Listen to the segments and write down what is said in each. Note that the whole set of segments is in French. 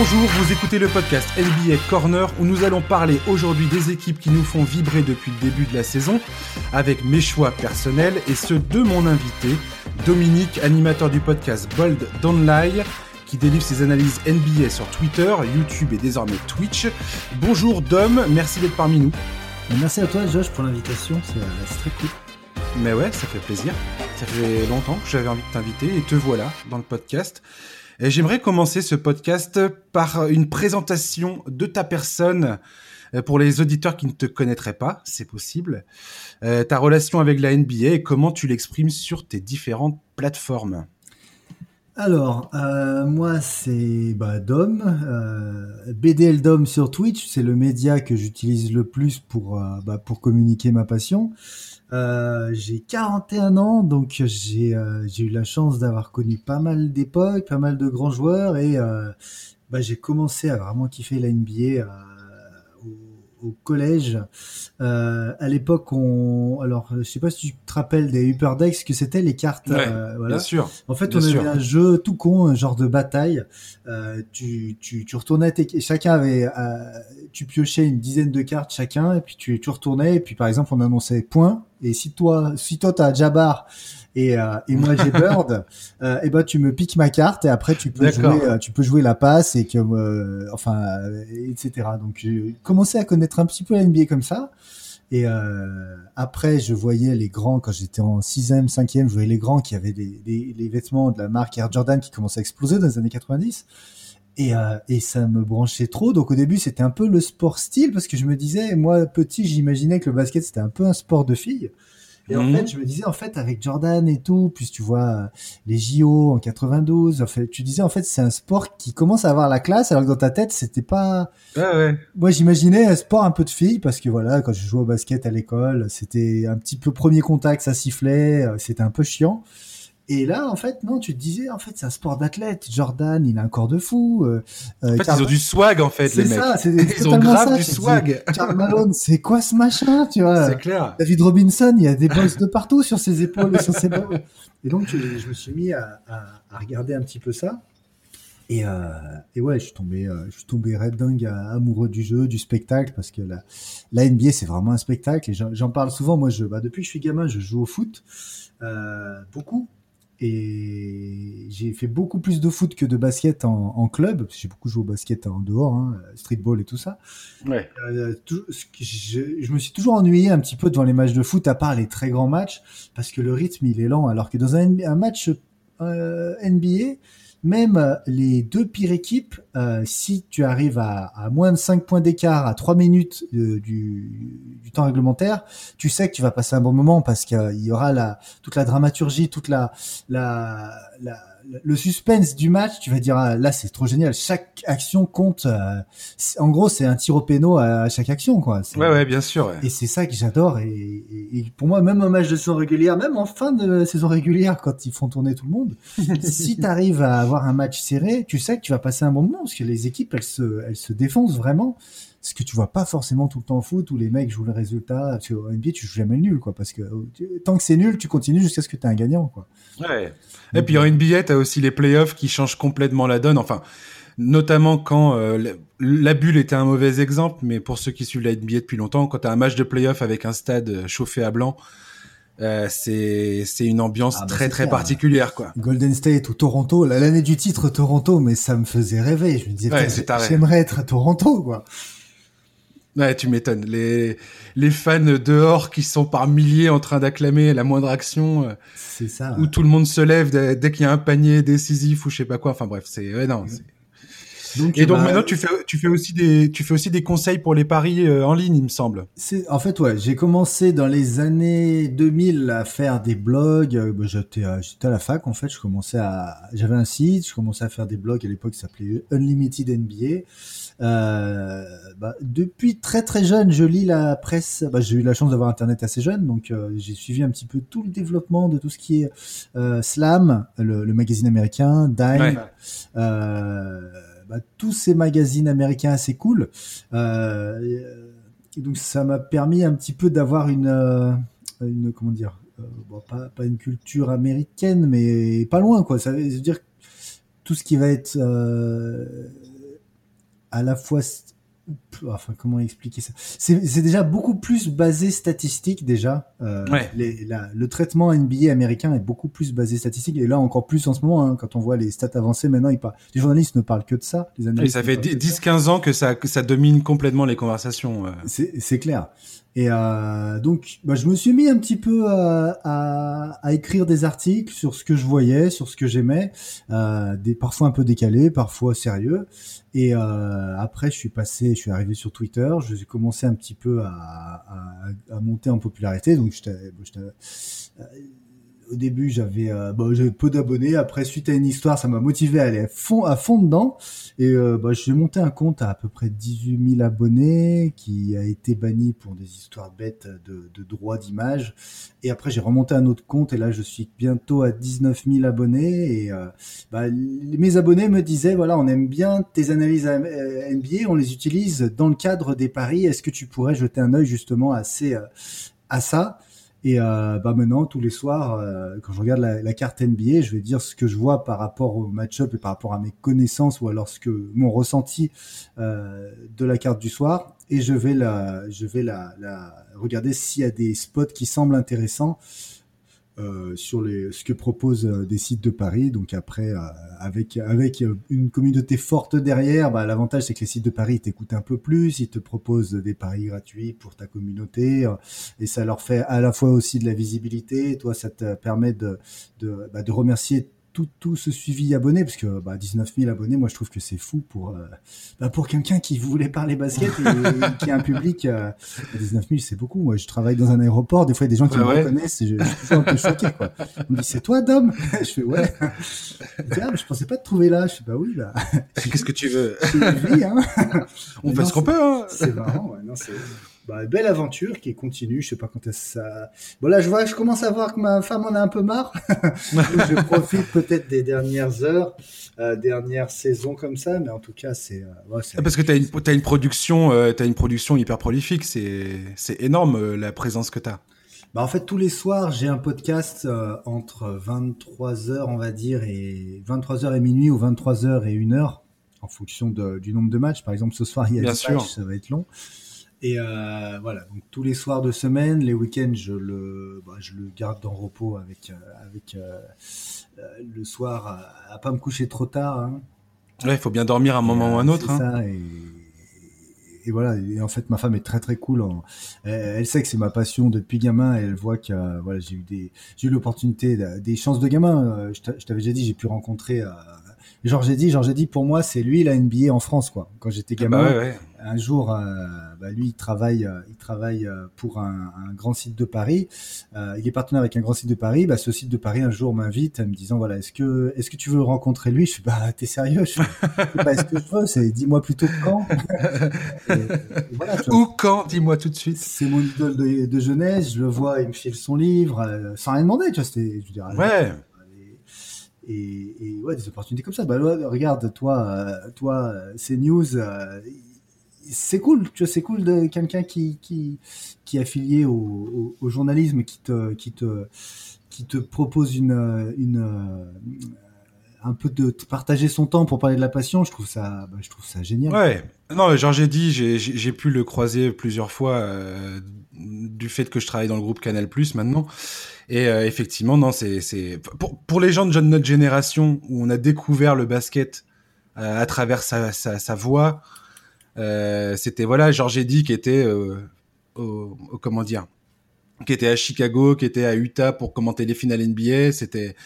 Bonjour, vous écoutez le podcast NBA Corner où nous allons parler aujourd'hui des équipes qui nous font vibrer depuis le début de la saison avec mes choix personnels et ceux de mon invité, Dominique, animateur du podcast Bold Don't Lie, qui délivre ses analyses NBA sur Twitter, YouTube et désormais Twitch. Bonjour Dom, merci d'être parmi nous. Merci à toi Josh pour l'invitation, c'est très cool. Mais ouais, ça fait plaisir. Ça fait longtemps que j'avais envie de t'inviter et te voilà dans le podcast. J'aimerais commencer ce podcast par une présentation de ta personne euh, pour les auditeurs qui ne te connaîtraient pas, c'est possible. Euh, ta relation avec la NBA et comment tu l'exprimes sur tes différentes plateformes. Alors, euh, moi, c'est bah, Dom, euh, BDL Dom sur Twitch, c'est le média que j'utilise le plus pour, bah, pour communiquer ma passion. Euh, j'ai 41 ans, donc j'ai j'ai eu la chance d'avoir connu pas mal d'époques, pas mal de grands joueurs, et bah, j'ai commencé à vraiment kiffer la NBA au collège. Euh, à l'époque, on, alors je sais pas si tu te rappelles des Hyperdex, que c'était les cartes. Euh, voilà. Bien sûr. En fait, on avait un jeu tout con, un genre de bataille. Euh, tu, tu, tu retournais, tes... chacun avait, tu piochais une dizaine de cartes chacun, et puis tu, tu retournais, et puis par exemple, on annonçait point. Et si toi, si toi t'as Jabbar et, euh, et moi j'ai Bird, euh, et ben tu me piques ma carte et après tu peux jouer, euh, tu peux jouer la passe et que, enfin, etc. Donc j'ai commencé à connaître un petit peu la NBA comme ça. Et après, je voyais les grands, quand j'étais en 6e, 5e, je voyais les grands qui avaient des, des, les vêtements de la marque Air Jordan qui commençaient à exploser dans les années 90. Et, euh, et ça me branchait trop. Donc au début, c'était un peu le sport style parce que je me disais, moi petit, j'imaginais que le basket c'était un peu un sport de filles. Et en fait, je me disais, en fait, avec Jordan et tout, puis tu vois les JO en 92, en fait, tu disais, en fait, c'est un sport qui commence à avoir la classe, alors que dans ta tête, c'était pas. Ouais, ouais. Moi, j'imaginais un sport un peu de filles, parce que voilà, quand je jouais au basket à l'école, c'était un petit peu premier contact, ça sifflait, c'était un peu chiant. Et là, en fait, non, tu te disais, en fait, c'est un sport d'athlète. Jordan, il a un corps de fou. Euh, en fait, ils ont du swag, en fait, les mecs. Ça, ils ont grave du swag. Charles Malone, c'est quoi ce machin, tu vois? C'est clair. David Robinson, il y a des bosses de partout sur ses épaules et sur ses bras. Et donc, je me suis mis à, à, à regarder un petit peu ça. Et, euh, et ouais, je suis tombé, euh, je suis tombé red dingue amoureux du jeu, du spectacle, parce que la, la NBA c'est vraiment un spectacle. Et j'en parle souvent. Moi, je, bah, depuis que je suis gamin, je joue au foot euh, beaucoup et j'ai fait beaucoup plus de foot que de basket en, en club. J'ai beaucoup joué au basket en dehors, hein, streetball et tout ça. Ouais. Euh, tout, je, je, me suis toujours ennuyé un petit peu devant les matchs de foot, à part les très grands matchs, parce que le rythme il est lent. Alors que dans un, un match euh, NBA, même les deux pires équipes, euh, si tu arrives à, moins de 5 points d'écart à 3 minutes euh, du, temps réglementaire, tu sais que tu vas passer un bon moment parce qu'il y aura la, toute la dramaturgie, toute la, la le suspense du match, tu vas dire ah, là c'est trop génial. Chaque action compte. Euh, en gros, c'est un tir au péno à chaque action, quoi. Ouais, ouais, bien sûr. Ouais. Et c'est ça que j'adore. Et, et, et, pour moi, même un match de saison régulière, même en fin de saison régulière, quand ils font tourner tout le monde, si tu arrives à avoir un match serré, tu sais que tu vas passer un bon moment parce que les équipes, elles se, elles se défoncent vraiment ce que tu vois pas forcément tout le temps au foot où les mecs jouent le résultat. Parce qu'au NBA, tu joues jamais le nul, quoi. Parce que tant que c'est nul, tu continues jusqu'à ce que tu aies un gagnant, quoi. Ouais. Et puis en NBA, tu as aussi les playoffs qui changent complètement la donne. Enfin, notamment quand euh, la bulle était un mauvais exemple, mais pour ceux qui suivent la NBA depuis longtemps, quand tu as un match de playoff avec un stade chauffé à blanc, euh, c'est c'est une ambiance ah bah très très clair. particulière quoi. Golden State ou Toronto, l'année du titre Toronto, mais ça me faisait rêver. Je me disais, ouais, j'aimerais être à Toronto quoi. Ouais, tu m'étonnes. Les, les fans dehors qui sont par milliers en train d'acclamer la moindre action. C'est ça. Où tout le monde se lève dès, dès qu'il y a un panier décisif ou je sais pas quoi. Enfin bref, c'est, ouais, non, donc, et donc bah, maintenant tu fais tu fais aussi des tu fais aussi des conseils pour les paris euh, en ligne il me semble. C'est en fait ouais j'ai commencé dans les années 2000 à faire des blogs. Euh, bah, j'étais j'étais à la fac en fait je commençais à j'avais un site je commençais à faire des blogs à l'époque qui s'appelait Unlimited NBA. Euh, bah, depuis très très jeune, je lis la presse. Bah, j'ai eu la chance d'avoir internet assez jeune, donc euh, j'ai suivi un petit peu tout le développement de tout ce qui est euh, Slam, le, le, magazine américain, Dime, ouais. euh, bah, tous ces magazines américains assez cool. Euh, et donc ça m'a permis un petit peu d'avoir une, une comment dire, bon, pas, pas une culture américaine, mais pas loin quoi. Ça veut dire tout ce qui va être à la fois enfin comment expliquer ça? C'est déjà beaucoup plus basé statistique déjà. Euh, les, la, le traitement NBA américain est beaucoup plus basé statistique. Et là encore plus en ce moment hein, quand on voit les stats avancées maintenant ils parlent, les journalistes ne parlent que de ça les ça fait 10-15 ans que ça que ça domine complètement les conversations euh. c'est clair. Et euh, donc, bah, je me suis mis un petit peu à, à, à, écrire des articles sur ce que je voyais, sur ce que j'aimais, euh, des parfois un peu décalés, parfois sérieux. Et euh, après, je suis passé, je suis arrivé sur Twitter, j'ai commencé un petit peu à, à, monter en popularité. Donc, j'étais au début, j'avais euh, bah, peu d'abonnés. Après, suite à une histoire, ça m'a motivé à aller à fond, dedans. Et euh, bah, j'ai monté un compte à à peu près 18 000 abonnés qui a été banni pour des histoires bêtes de, de droits d'image. Et après, j'ai remonté un autre compte et là, je suis bientôt à 19 000 abonnés. Et euh, bah, mes abonnés me disaient, voilà, on aime bien tes analyses NBA, on les utilise dans le cadre des paris. Est-ce que tu pourrais jeter un œil justement à, ces, à ça? Et euh, bah maintenant, tous les soirs, euh, quand je regarde la, carte NBA, je vais dire ce que je vois par rapport au match-up et par rapport à mes connaissances ou alors ce que mon ressenti euh, de la carte du soir. Et je vais la, je vais la, la regarder s'il y a des spots qui semblent intéressants euh, sur les, ce que proposent euh, des sites de Paris. Donc après, euh, avec avec une communauté forte derrière, bah, l'avantage c'est que les sites de Paris t'écoutent un peu plus, ils te proposent des paris gratuits pour ta communauté et ça leur fait à la fois aussi de la visibilité. toi, ça te permet de de, bah, de remercier tout, tout ce suivi abonné, parce que bah, 19 000 abonnés, moi je trouve que c'est fou pour, euh, bah, pour quelqu'un qui voulait parler basket et, qui a un public. Euh, 19 000, c'est beaucoup. Moi je travaille dans un aéroport, des fois il y a des gens qui me reconnaissent et je, je, suis un peu choqué. Quoi. On me dit c'est toi Dom? Je fais ouais. Je, ah, je pensais pas te trouver là. Je fais bah oui. Bah. Qu'est-ce que tu veux? Hein. On fait ce qu'on peut. Hein. C'est marrant. Ouais, non, c'est bah, belle aventure qui continue. Je sais pas quand est-ce ça. Bon là, je vois, je commence à voir que ma femme en a un peu marre. je profite peut-être des dernières heures, euh, dernières saisons comme ça, mais en tout cas, c'est. Euh, ouais, ah, Parce que tu une, as une production, euh, as une production hyper prolifique. C'est, c'est énorme euh, la présence que tu as. Bah, en fait, tous les soirs, j'ai un podcast euh, entre 23h, on va dire, et 23h et minuit ou 23h et 1h, en fonction de, du nombre de matchs. Par exemple, ce soir, il y a Bien des matchs, ça va être long. Et euh, voilà, donc tous les soirs de semaine, les week-ends, je le, bah, je le garde en repos avec, euh, avec euh, le soir à, à, pas me coucher trop tard. Hein. Ouais, il faut bien dormir un moment ou un autre. Hein. Ça, et, et, voilà. Et en fait, ma femme est très très cool. En, elle, elle, sait que c'est ma passion depuis gamin. Et elle voit que voilà, j'ai eu des, j'ai eu l'opportunité, des chances de gamin. Je t'avais déjà dit, j'ai pu rencontrer Georges Eddy, Georges Eddy, pour moi, c'est lui la NBA en France, quoi. Quand j'étais ah gamin, bah ouais, ouais. un jour, euh, bah lui, il travaille, euh, il travaille euh, pour un, un, grand site de Paris. Euh, il est partenaire avec un grand site de Paris. Bah, ce site de Paris, un jour, m'invite, me disant, voilà, est-ce que, est-ce que tu veux rencontrer lui? Je suis, bah, t'es sérieux? Je sais pas, est-ce que je veux? C'est, dis-moi plutôt quand. et, et voilà, Ou quand Dis-moi tout de suite. C'est mon idole de, de, jeunesse. Je le vois, il me file son livre, sans rien demander. Tu vois, c'était, je dirais. Ouais et, ouais, des opportunités comme ça. Bah, regarde, toi, euh, toi, ces news, euh, c'est cool, tu c'est cool de quelqu'un qui, qui, qui est affilié au, journalisme, qui te, qui te, qui te propose une, un peu de partager son temps pour parler de la passion. Je trouve ça, bah, je trouve ça génial. Ouais. Non, genre j'ai dit, j'ai pu le croiser plusieurs fois euh, du fait que je travaille dans le groupe Canal Plus maintenant. Et euh, effectivement, non, c'est pour, pour les gens de notre génération où on a découvert le basket euh, à travers sa, sa, voix, c'était voilà, Georges Eddy qui était au, comment dire, qui était à Chicago, qui était à Utah pour commenter les finales NBA. C'était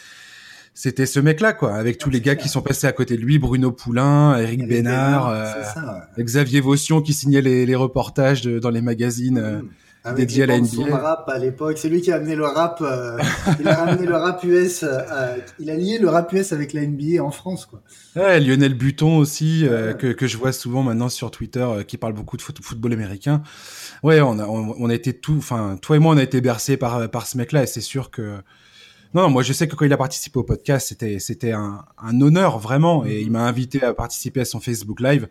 c'était ce mec-là, quoi, avec tous les gars qui sont passés à côté de lui, Bruno Poulain, Eric Bénard, euh, ça, ouais. Xavier Vaution qui signait les, les reportages de, dans les magazines. Mmh. Avec dédié à la NBA. rap à l'époque, c'est lui qui a amené le rap. Euh, il a amené le rap US. Euh, il a lié le rap US avec la NBA en France, quoi. Ouais, Lionel Buton aussi, euh, que, que je vois souvent maintenant sur Twitter, euh, qui parle beaucoup de foot, football américain. Ouais, on a, on, on a été tout, enfin, toi et moi, on a été bercés par par ce mec-là, et c'est sûr que. Non, moi je sais que quand il a participé au podcast, c'était c'était un, un honneur vraiment, et il m'a invité à participer à son Facebook Live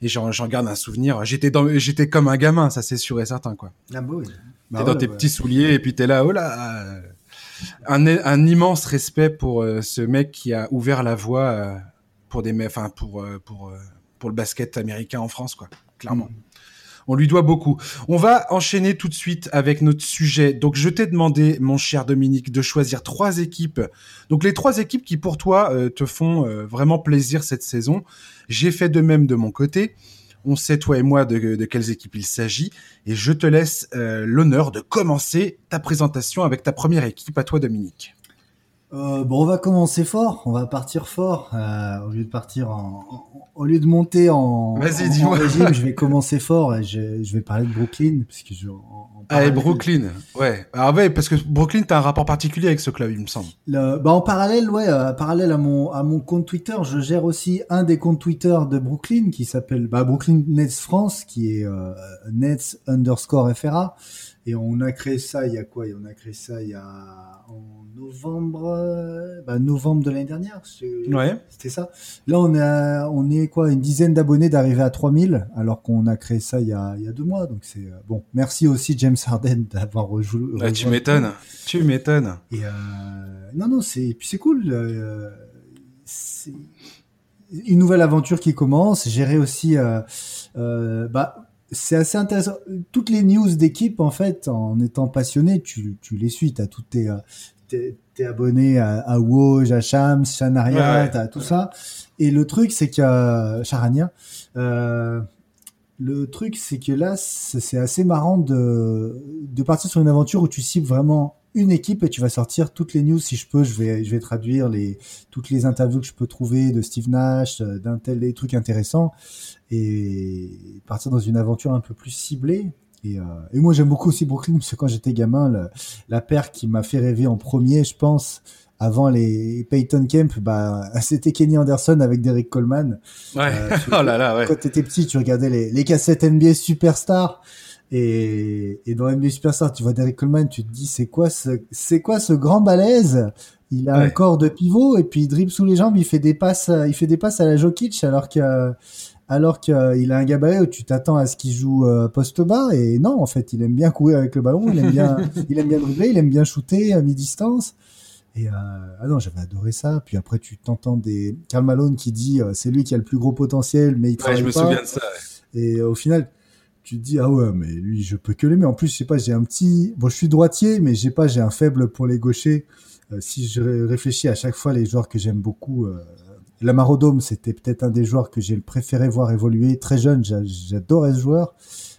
et j'en garde un souvenir. J'étais dans, j'étais comme un gamin, ça c'est sûr et certain quoi. Ah bah oui. Bah t'es dans tes petits souliers et puis t'es là, oh là. Un, un immense respect pour euh, ce mec qui a ouvert la voie euh, pour des, enfin pour euh, pour pour le basket américain en France, quoi. Clairement. Mm. On lui doit beaucoup. On va enchaîner tout de suite avec notre sujet. Donc, je t'ai demandé, mon cher Dominique, de choisir trois équipes. Donc, les trois équipes qui, pour toi, euh, te font euh, vraiment plaisir cette saison. J'ai fait de même de mon côté. On sait, toi et moi, de, quelles équipes il s'agit. Et je te laisse euh, l'honneur de commencer ta présentation avec ta première équipe. À toi, Dominique. Euh, bon, on va commencer fort, on va partir fort. Euh, au lieu de partir en, au lieu de monter en, régime, je vais commencer fort et je, je vais parler de Brooklyn parce que je. Allez, Brooklyn, ouais. Ah ouais, parce que Brooklyn, t'as un rapport particulier avec ce club, il me semble. Le, bah en parallèle, ouais, euh, parallèle à mon à mon compte Twitter, je gère aussi un des comptes Twitter de Brooklyn qui s'appelle bah, Brooklyn Nets France, qui est euh, Nets underscore FRA. Et on a créé ça il y a quoi? On a créé ça il y a en novembre, euh, bah, novembre de l'année dernière. Ouais. C'était ça. Là, on a, on est quoi, une dizaine d'abonnés d'arriver à 3000, alors qu'on a créé ça il y a, il y a deux mois. Donc c'est euh, bon. Merci aussi James Harden d'avoir rejoué. tu m'étonnes. Tu m'étonnes. Et euh, non, non, c'est puis c'est cool. c'est une nouvelle aventure qui commence. Gérer aussi, bah c'est assez intéressant. Toutes les news d'équipe, en fait, en étant passionné, tu, tu les suis. T'as toutes tes, t'es abonné à, à Woj, à Shams, Shanaria, t'as tout ça. Et le truc, c'est que Charania, euh, le truc, c'est que là, c'est assez marrant de, de partir sur une aventure où tu cibles vraiment une équipe et tu vas sortir toutes les news si je peux je vais je vais traduire les toutes les interviews que je peux trouver de Steve Nash d'un tel des trucs intéressants et partir dans une aventure un peu plus ciblée et, euh, et moi j'aime beaucoup aussi Brooklyn parce que quand j'étais gamin la paire qui m'a fait rêver en premier je pense avant les Peyton Kemp, bah, c'était Kenny Anderson avec Derek Coleman. Ouais. Euh, oh là là, ouais. Quand t'étais petit, tu regardais les, les cassettes NBA Superstar. Et, et dans NBA Superstar, tu vois Derek Coleman, tu te dis c'est quoi ce c'est quoi ce grand balèze? Il a un corps de pivot et puis il dribble sous les jambes, il fait des passes, il fait des passes à la Jokic alors que alors qu'il a un gabarit où tu t'attends à ce qu'il joue euh, poste bas et non en fait il aime bien courir avec le ballon, il aime bien il aime bien dribbler, il aime bien shooter à mi-distance. Et euh, ah non, j'avais adoré ça. Puis après, tu t'entends des Karl Malone qui dit euh, c'est lui qui a le plus gros potentiel, mais il travaille je me pas. souviens de ça. Et au final, tu dis ah ouais mais lui je peux que l'aimer. En plus je sais pas j'ai un petit bon je suis droitier mais j'ai pas j'ai un faible pour les gauchers. Euh, si je réfléchis à chaque fois les joueurs que j'aime beaucoup euh, Lamarodome c'était peut-être un des joueurs que j'ai préféré voir évoluer. Très jeune j'adorais ce joueur.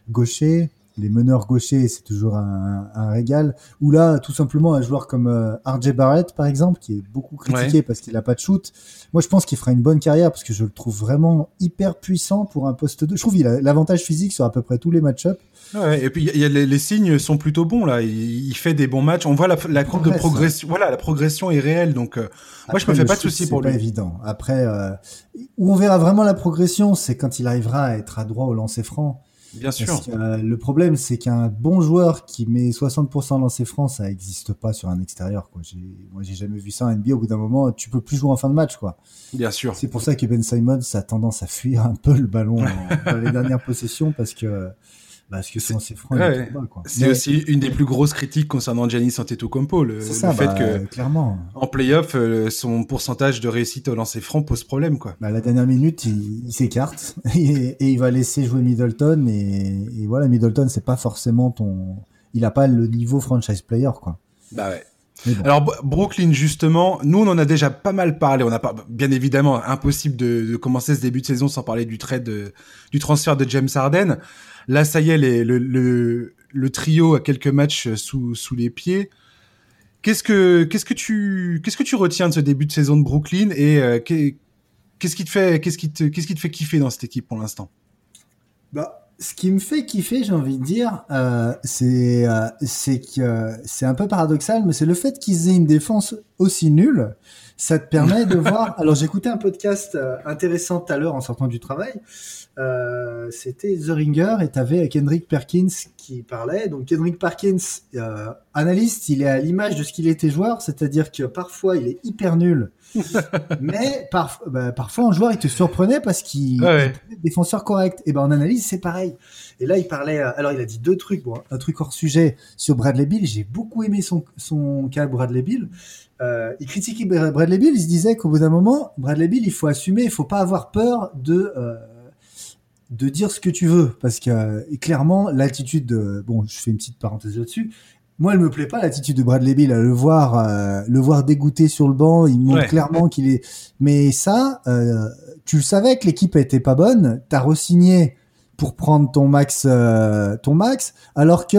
Gaucher les meneurs gauchers, c'est toujours un, un, régal. Ou là, tout simplement, un joueur comme euh, RJ Barrett, par exemple, qui est beaucoup critiqué parce qu'il a pas de shoot. Moi, je pense qu'il fera une bonne carrière parce que je le trouve vraiment hyper puissant pour un poste 2. Je trouve qu'il a l'avantage physique sur à peu près tous les match-ups. Ouais, et puis y a les, les, signes sont plutôt bons là. Il, il, fait des bons matchs. On voit la, la courbe de progression. Voilà, la progression est réelle. Donc euh, moi, je me fais pas de soucis pour lui. C'est évident. Après, euh, où on verra vraiment la progression, c'est quand il arrivera à être à droit au lancer franc. Bien sûr. Euh, le problème, c'est qu'un bon joueur qui met 60% lancer franc, ça n'existe pas sur un extérieur. Quoi. Moi, j'ai jamais vu ça en NBA. Au bout d'un moment, tu peux plus jouer en fin de match. Quoi. Bien sûr. C'est pour ça que Ben Simons a tendance à fuir un peu le ballon dans les dernières possessions parce que parce que c'est ouais, C'est aussi une des plus grosses critiques concernant Giannis Antetokounmpo, le, le fait bah, que clairement en playoff euh, son pourcentage de réussite au lancer franc pose problème quoi. Bah, la dernière minute, il, s'écarte et, et, il va laisser jouer Middleton et, et voilà Middleton c'est pas forcément ton il a pas le niveau franchise player quoi. Bah ouais. Bon. Alors Brooklyn justement, nous on en a déjà pas mal parlé. On a pas, bien évidemment impossible de, de, commencer ce début de saison sans parler du trade de, du transfert de James Harden. Là, ça y est, les, le, le, le, trio a quelques matchs sous, sous les pieds. Qu'est-ce que, qu'est-ce que tu, qu'est-ce que tu retiens de ce début de saison de Brooklyn et euh, qu'est-ce qui te fait, qu'est-ce qui te, qu'est-ce qui te fait kiffer dans cette équipe pour l'instant? Bah, ce qui me fait kiffer, j'ai envie de dire, euh, c'est, euh, c'est que c'est un peu paradoxal, mais c'est le fait qu'ils aient une défense aussi nulle. Ça te permet de voir. Alors, j'écoutais un podcast euh, intéressant tout à l'heure en sortant du travail euh, c'était The Ringer et t'avais Kendrick Perkins qui parlait. Donc Kendrick Perkins, euh, analyste, il est à l'image de ce qu'il était joueur, c'est-à-dire que parfois il est hyper nul, mais par, bah, parfois en joueur il te surprenait parce qu'il ouais. est défenseur correct. Et ben en analyse c'est pareil. Et là il parlait, euh, alors il a dit deux trucs, bon, un truc hors sujet sur Bradley Bill. J'ai beaucoup aimé son son cas Bradley Bill. Euh, il critiquait Bradley Bill, il se disait qu'au bout d'un moment, Bradley Bill, il faut assumer, il faut pas avoir peur de de dire ce que tu veux parce que clairement l'attitude de bon je fais une petite parenthèse là-dessus. Moi elle me plaît pas l'attitude de Bradley Bill le voir euh, le voir dégoûté sur le banc il montre clairement qu'il est mais ça euh, tu le savais que l'équipe était pas bonne t'as re-signé pour prendre ton max euh, ton max alors que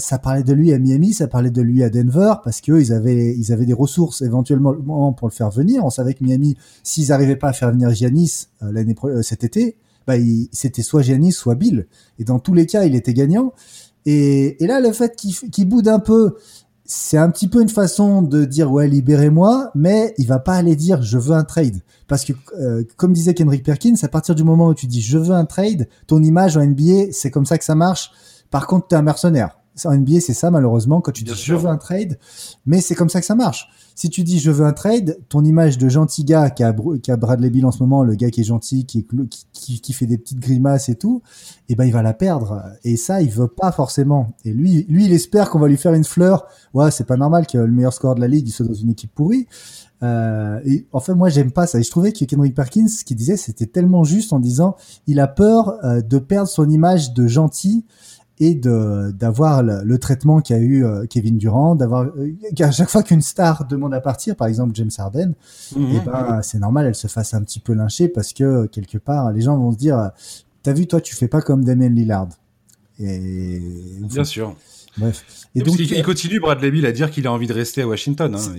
ça parlait de lui à Miami ça parlait de lui à Denver parce que ils avaient ils avaient des ressources éventuellement pour le faire venir. On savait que Miami s'ils arrivaient pas à faire venir Giannis l'année cet été bah, c'était soit Giannis, soit Bill. Et dans tous les cas, il était gagnant. Et, et là, le fait qu'il boude un peu, c'est un petit peu une façon de dire ouais libérez-moi, mais il va pas aller dire je veux un trade parce que euh, comme disait Kendrick Perkins, à partir du moment où tu dis je veux un trade, ton image en NBA c'est comme ça que ça marche. Par contre, tu es un mercenaire. En NBA, c'est ça malheureusement quand tu dis je veux un trade, mais c'est comme ça que ça marche. Si tu dis je veux un trade, ton image de gentil gars qui a, qui a Bradley Bill en ce moment, le gars qui est gentil, qui, qui, qui, fait des petites grimaces et tout, eh ben il va la perdre. Et ça, il veut pas forcément. Et lui, lui, il espère qu'on va lui faire une fleur. Ouais, c'est pas normal que le meilleur score de la ligue il soit dans une équipe pourrie. Euh, et en fait, moi, j'aime pas ça. Et je trouvais que Kendrick Perkins, ce qu'il disait, c'était tellement juste en disant, il a peur euh, de perdre son image de gentil et de d'avoir le, traitement qu'a eu euh, Kevin Durant, d'avoir euh, à chaque fois qu'une star demande à partir, par exemple James Harden, mhm. et eh ben c'est normal, elle se fasse un petit peu lyncher parce que quelque part les gens vont se dire, t'as vu toi tu fais pas comme Damien Lillard. Et bien sûr. Bref. Et donc, il, continue, Bradley Bill, à dire qu'il a envie de rester à Washington. Hein.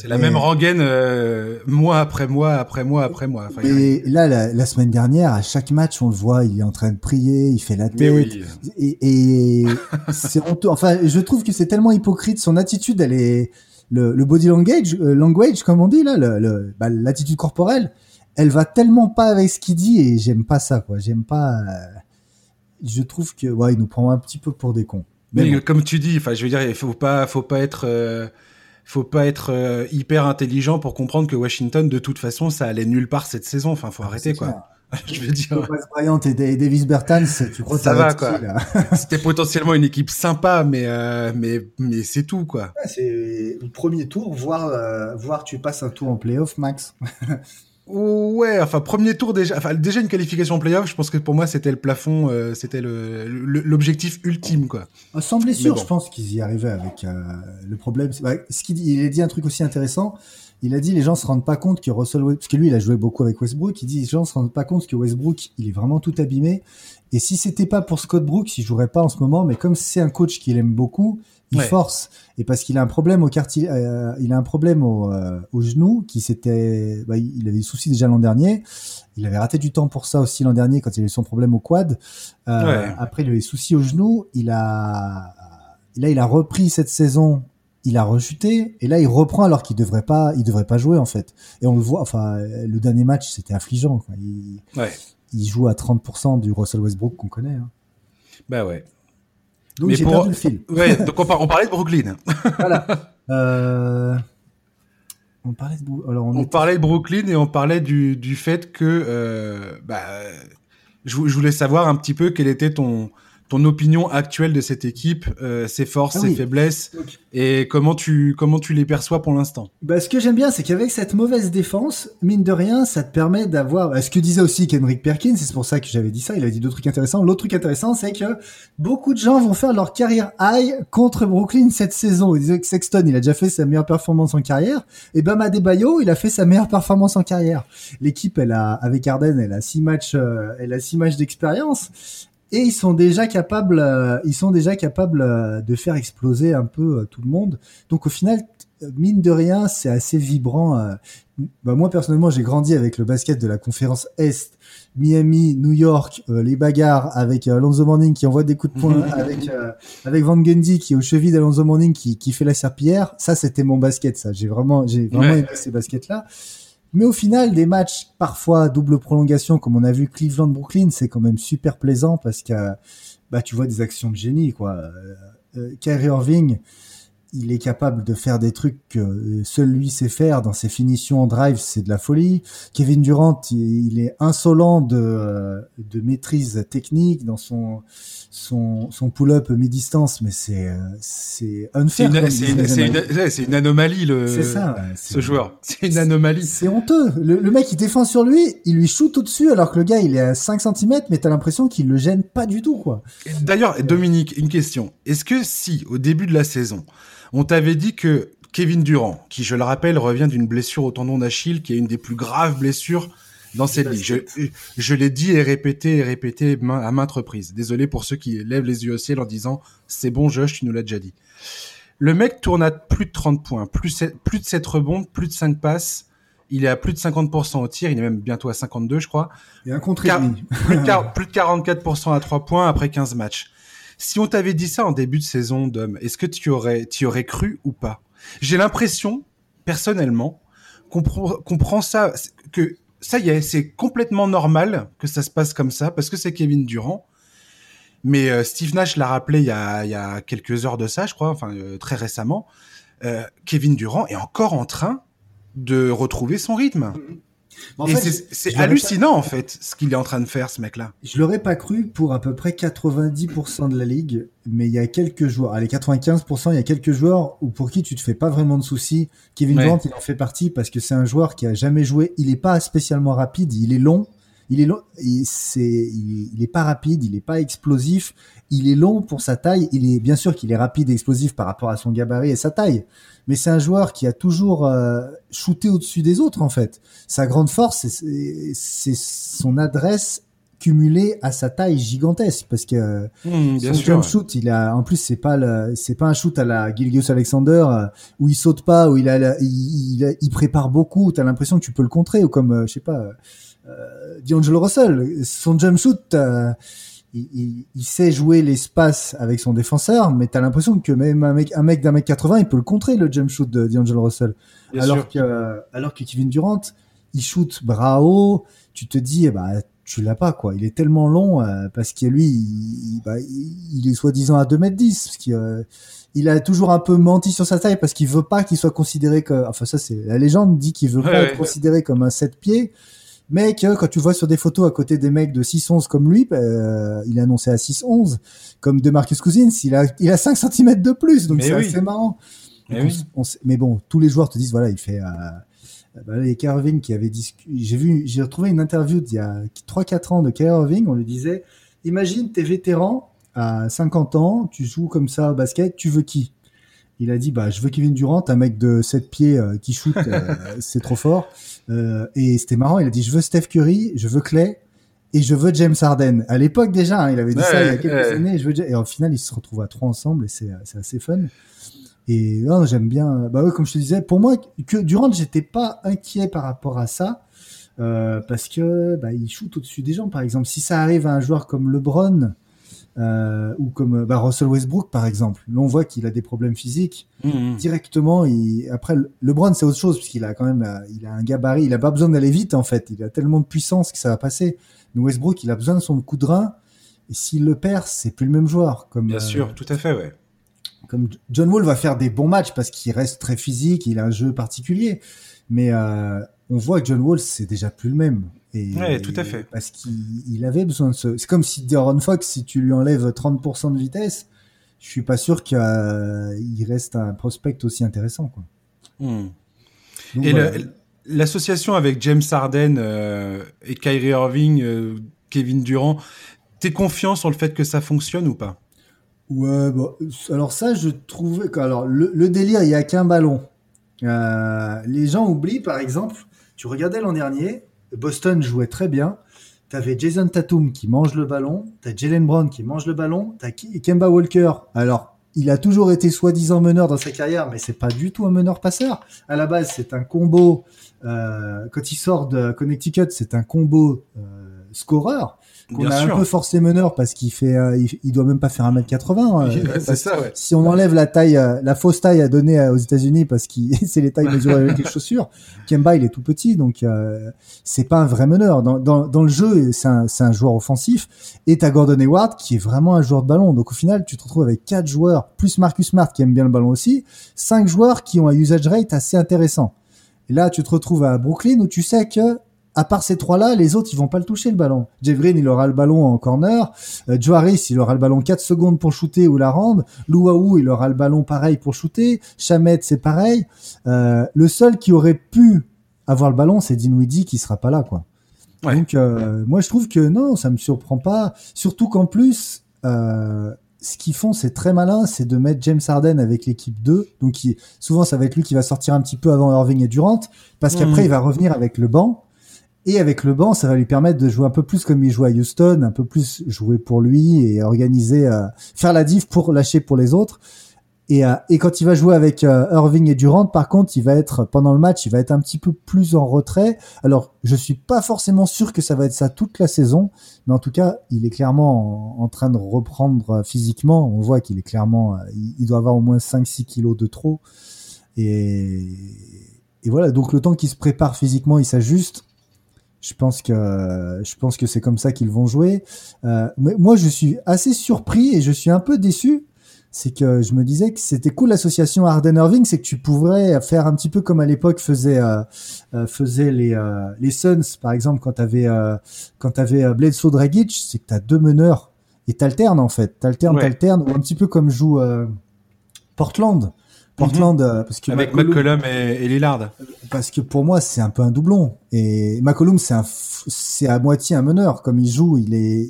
C'est la même rengaine euh, mois après mois, après mois, après mois. et là, la, semaine dernière, à chaque match, on le voit, il est en train de prier, il fait la tête. Oui. Et, et c'est honteux. Enfin, je trouve que c'est tellement hypocrite. Son attitude, elle est le, le body language, euh, language, comme on dit là, le, bah, l'attitude corporelle, elle va tellement pas avec ce qu'il dit et j'aime pas ça, quoi. J'aime pas. Euh, je trouve que ouais, il nous prend un petit peu pour des cons. Mais, comme tu dis, enfin, je veux dire, il faut pas, faut pas être, euh, faut pas être euh, hyper intelligent pour comprendre que Washington, de toute façon, ça allait nulle part cette saison. Enfin, faut ah, arrêter quoi. je veux dire. Bryant et Davis Bertans, tu crois ça va quoi. C'était potentiellement une équipe sympa, mais euh, mais mais c'est tout quoi. c'est le premier tour, voir voir tu passes un tour en playoff, Max. Ouais, enfin premier tour déjà, enfin déjà une qualification en playoff, je pense que pour moi c'était le plafond, euh, c'était l'objectif ultime quoi. Sans blessure, je pense qu'ils y arrivaient avec euh, le problème. Bah, ce qu'il il a dit un truc aussi intéressant. Il a dit les gens se rendent pas compte que Russell parce que lui il a joué beaucoup avec Westbrook. Il dit les gens se rendent pas compte que Westbrook il est vraiment tout abîmé. Et si c'était pas pour Scott Brooks, il jouerait pas en ce moment. Mais comme c'est un coach qu'il aime beaucoup, il force et parce qu'il a un problème au quartier, euh, il a un problème au, euh, au genou qui s'était, bah, il avait des soucis déjà l'an dernier. Il avait raté du temps pour ça aussi l'an dernier quand il avait son problème au quad. Euh, Après, il avait des soucis au genou. Il a, là, il a repris cette saison. Il a rechuté et là il reprend alors qu'il devrait pas, il devrait pas jouer en fait. Et on le voit. Enfin, le dernier match c'était affligeant. Quoi. Il, il joue à 30% du Russell Westbrook qu'on connaît. Hein. Bah ouais. Donc j'ai perdu le fil. Ouais, donc on, parlait de Brooklyn. voilà. Euh... On parlait de, Alors, on, parlait de Brooklyn et on parlait du, du fait que euh, bah, je, je, voulais savoir un petit peu quel était ton, ton opinion actuelle de cette équipe, euh, ses forces, ah ses faiblesses, et comment tu comment tu les perçois pour l'instant? Bah, ce que j'aime bien, c'est qu'avec cette mauvaise défense, mine de rien, ça te permet d'avoir. Bah, ce que disait aussi Kendrick Perkins, c'est pour ça que j'avais dit ça. Il a dit d'autres trucs intéressants. L'autre truc intéressant, c'est que beaucoup de gens vont faire leur carrière high contre Brooklyn cette saison. Ils disaient que Sexton, il a déjà fait sa meilleure performance en carrière, et Bam Adebayo, il a fait sa meilleure performance en carrière. L'équipe, elle a avec Arden, elle a six matchs, euh, elle a six matchs d'expérience et ils sont déjà capables, euh, ils sont déjà capables euh, de faire exploser un peu euh, tout le monde. Donc au final, mine de rien, c'est assez vibrant. Bah, moi personnellement, j'ai grandi avec le basket de la conférence Est, Miami, New York, les bagarres avec Alonso Morning qui envoie des coups de poing, avec avec Van Gundy qui est au cheville d'Alonso Morning qui qui fait la serpillière. Ça, c'était mon basket. Ça, j'ai vraiment, j'ai vraiment aimé ces baskets là. Mais au final, des matchs parfois double prolongation, comme on a vu Cleveland-Brooklyn, c'est quand même super plaisant parce que bah tu vois des actions de génie quoi. Euh, euh Kyrie Irving, il est capable de faire des trucs que seul lui sait faire dans ses finitions en drive, c'est de la folie. Kevin Durant, il, est insolent de, de maîtrise technique dans son son, son pull-up mi-distance, mais c'est c'est unfair. C'est une, une, anomalie le. Ça, ce joueur. C'est une anomalie. C'est honteux. Le, le, mec il défend sur lui, il lui shoot au-dessus alors que le gars il est à 5 cm, mais t'as l'impression qu'il le gêne pas du tout quoi. D'ailleurs, Dominique, une question. Est-ce que si au début de la saison on t'avait dit que Kevin Durant, qui je le rappelle revient d'une blessure au tendon d'Achille, qui est une des plus graves blessures dans cette ligue. Je, je l'ai dit et répété et répété à maintes reprises. Désolé pour ceux qui lèvent les yeux au ciel en disant c'est bon Josh, tu nous l'as déjà dit. Le mec tourne à plus de 30 points, plus, plus de 7 rebonds, plus de 5 passes. Il est à plus de 50% au tir, il est même bientôt à 52 je crois. Et un contre plus, de plus de 44% à 3 points après 15 matchs. Si on t'avait dit ça en début de saison, Dom, est-ce que tu aurais, tu aurais cru ou pas? J'ai l'impression, personnellement, qu'on prend ça, que ça y est, c'est complètement normal que ça se passe comme ça, parce que c'est Kevin Durant. Mais euh, Steve Nash l'a rappelé il y, a, quelques heures de ça, je crois, enfin euh, très récemment. Euh, Kevin Durant est encore en train de retrouver son rythme. C'est hallucinant en fait ce qu'il est en train de faire ce mec-là. Je l'aurais pas cru pour à peu près 90% de la ligue, mais il y a quelques joueurs, allez 95%, il y a quelques joueurs où pour qui tu te fais pas vraiment de soucis. Kevin Durant il en fait partie parce que c'est un joueur qui a jamais joué. Il est pas spécialement rapide, il est long. Il est long, c'est, il, il, est pas rapide, il est pas explosif, il est long pour sa taille. Il est bien sûr qu'il est rapide et explosif par rapport à son gabarit et sa taille, mais c'est un joueur qui a toujours euh, shooté au-dessus des autres en fait. Sa grande force, c'est son adresse cumulée à sa taille gigantesque parce que mmh, son jump shoot, il a en plus c'est pas le, c'est pas un shoot à la Gilgius Alexander euh, où il saute pas, où il a, il, il, prépare beaucoup. T'as l'impression que tu peux le contrer ou comme euh, je sais pas D'Angelo Russell, son jump shoot. Euh, il, il, sait jouer l'espace avec son défenseur, mais t'as l'impression que même un mec, un mec d'un mec 80, il peut le contrer le jump shoot de D'Angelo Russell. alors que, alors que Kevin Durant, il shoot bras haut, tu te dis, eh bah, tu l'as pas, quoi. Il est tellement long, euh, parce que lui, il, bah, il est soi-disant à 2 mètres 10, parce qu'il, euh, il a toujours un peu menti sur sa taille parce qu'il veut pas qu'il soit considéré comme, enfin, ça, c'est, la légende dit qu'il veut pas être considéré comme un 7 pieds mais que quand tu vois sur des photos à côté des mecs de 6-11 comme lui, euh, il est annoncé à 6-11, comme de Marcus Cousins, il a, il a 5 cm de plus, donc c'est assez marrant. Mais, mais, bon, tous les joueurs te disent, voilà, il fait... Euh, bah, les Irving qui avait j'ai vu, j'ai retrouvé une interview d'il y a 3-4 ans de Kyrie Irving, on lui disait, imagine t'es vétéran à 50 ans, tu joues comme ça au basket, tu veux qui? Il a dit bah je veux Kevin Durant, un mec de 7 pieds euh, qui shoot, euh, c'est trop fort. Euh, et c'était marrant, il a dit je veux Steph Curry, je veux Clay et je veux James Harden. À l'époque déjà, hein, il avait dit ça il y a quelques années. Je veux et au final ils se retrouvent à trois ensemble et c'est assez fun. Et non, j'aime bien. Bah oui, comme je te disais, pour moi que Durant, j'étais pas inquiet par rapport à ça. parce que bah, il shoot au-dessus des gens. Par exemple, si ça arrive à un joueur comme LeBron, euh, ou comme bah, Russell Westbrook par exemple. Là, on voit qu'il a des problèmes physiques mmh, mmh. directement. Il... Après, LeBron c'est autre chose puisqu'il a quand même, il a un gabarit. Il a pas besoin d'aller vite en fait. Il a tellement de puissance que ça va passer. Mais Westbrook, il a besoin de son coup de rein. Et s'il le perd, c'est plus le même joueur. Comme bien sûr, euh, tout à fait, ouais. Comme John Wall va faire des bons matchs parce qu'il reste très physique, il a un jeu particulier. Mais euh, on voit que John Wall, c'est déjà plus le même. Et, ouais, tout à fait. Parce qu'il avait besoin de ce. C'est comme si Deron Fox, si tu lui enlèves 30% de vitesse, je suis pas sûr qu'il reste un prospect aussi intéressant. Quoi. Hmm. et l'association avec James Harden euh, et Kyrie Irving, euh, Kevin Durant, t'es confiant sur le fait que ça fonctionne ou pas? Ouais, bon, alors ça, je trouvais alors le, le délire, il y a qu'un ballon. Euh, les gens oublient, par exemple, tu regardais l'an dernier, Boston jouait très bien. Tu avais Jason Tatum qui mange le ballon, tu as Jalen Brown qui mange le ballon, tu as Kemba Walker. Alors, il a toujours été soi-disant meneur dans sa carrière, mais c'est pas du tout un meneur passeur. À la base, c'est un combo. Euh, quand il sort de Connecticut, c'est un combo euh, scoreur. Qu'on a un peu forcé meneur parce qu'il fait, euh, il, doit même pas faire 1m80. Euh, c'est ça, ouais. Si on enlève la taille, euh, la fausse taille à donner aux États-Unis parce que c'est les tailles mesurées avec les chaussures, Kemba il est tout petit donc c'est pas un vrai meneur. Dans, dans, dans le jeu, c'est un, un joueur offensif et t'as Gordon Hayward qui est vraiment un joueur de ballon. Donc au final, tu te retrouves avec quatre joueurs plus Marcus Smart qui aime bien le ballon aussi, cinq joueurs qui ont un usage rate assez intéressant. Et là, tu te retrouves à Brooklyn où tu sais que à part ces trois-là, les autres, ils vont pas le toucher le ballon. Jeff Green, il aura le ballon en corner. Euh, Joe Harris, il aura le ballon 4 secondes pour shooter ou la rendre. Louaou, il aura le ballon pareil pour shooter. Chamet, c'est pareil. Euh, le seul qui aurait pu avoir le ballon, c'est Dinwiddie qui sera pas là, quoi. Donc, euh, moi, je trouve que non, ça me surprend pas. Surtout qu'en plus, euh, ce qu'ils font, c'est très malin, c'est de mettre James Harden avec l'équipe 2. Donc, souvent, ça va être lui qui va sortir un petit peu avant Irving et Durant, parce qu'après, mmh. il va revenir avec le banc. Et avec le banc, ça va lui permettre de jouer un peu plus comme il joue à Houston, un peu plus jouer pour lui et organiser, euh, faire la diff pour lâcher pour les autres. Et, euh, et quand il va jouer avec euh, Irving et Durant, par contre, il va être pendant le match, il va être un petit peu plus en retrait. Alors, je suis pas forcément sûr que ça va être ça toute la saison, mais en tout cas, il est clairement en, train de reprendre physiquement. On voit qu'il est clairement, il, doit avoir au moins 5-6 kilos de trop. Et, et voilà, donc le temps qu'il se prépare physiquement, il s'ajuste je pense que je pense que c'est comme ça qu'ils vont jouer. Euh, mais moi, je suis assez surpris et je suis un peu déçu. C'est que je me disais que c'était cool l'association Arden Irving, c'est que tu pourrais faire un petit peu comme à l'époque faisait euh, euh faisaient les euh, les Suns par exemple quand t'avais euh, quand t'avais Bledsoe Dragic, c'est que t'as deux meneurs et t'alternes en fait, t'alternes, ouais. t'alternes ou un petit peu comme joue Portland. Portland, mhm. parce que avec McCollum, et, Lillard. Parce que pour moi, c'est un peu un doublon. Et McCollum, c'est un, c'est à moitié un meneur. Comme il joue, il est,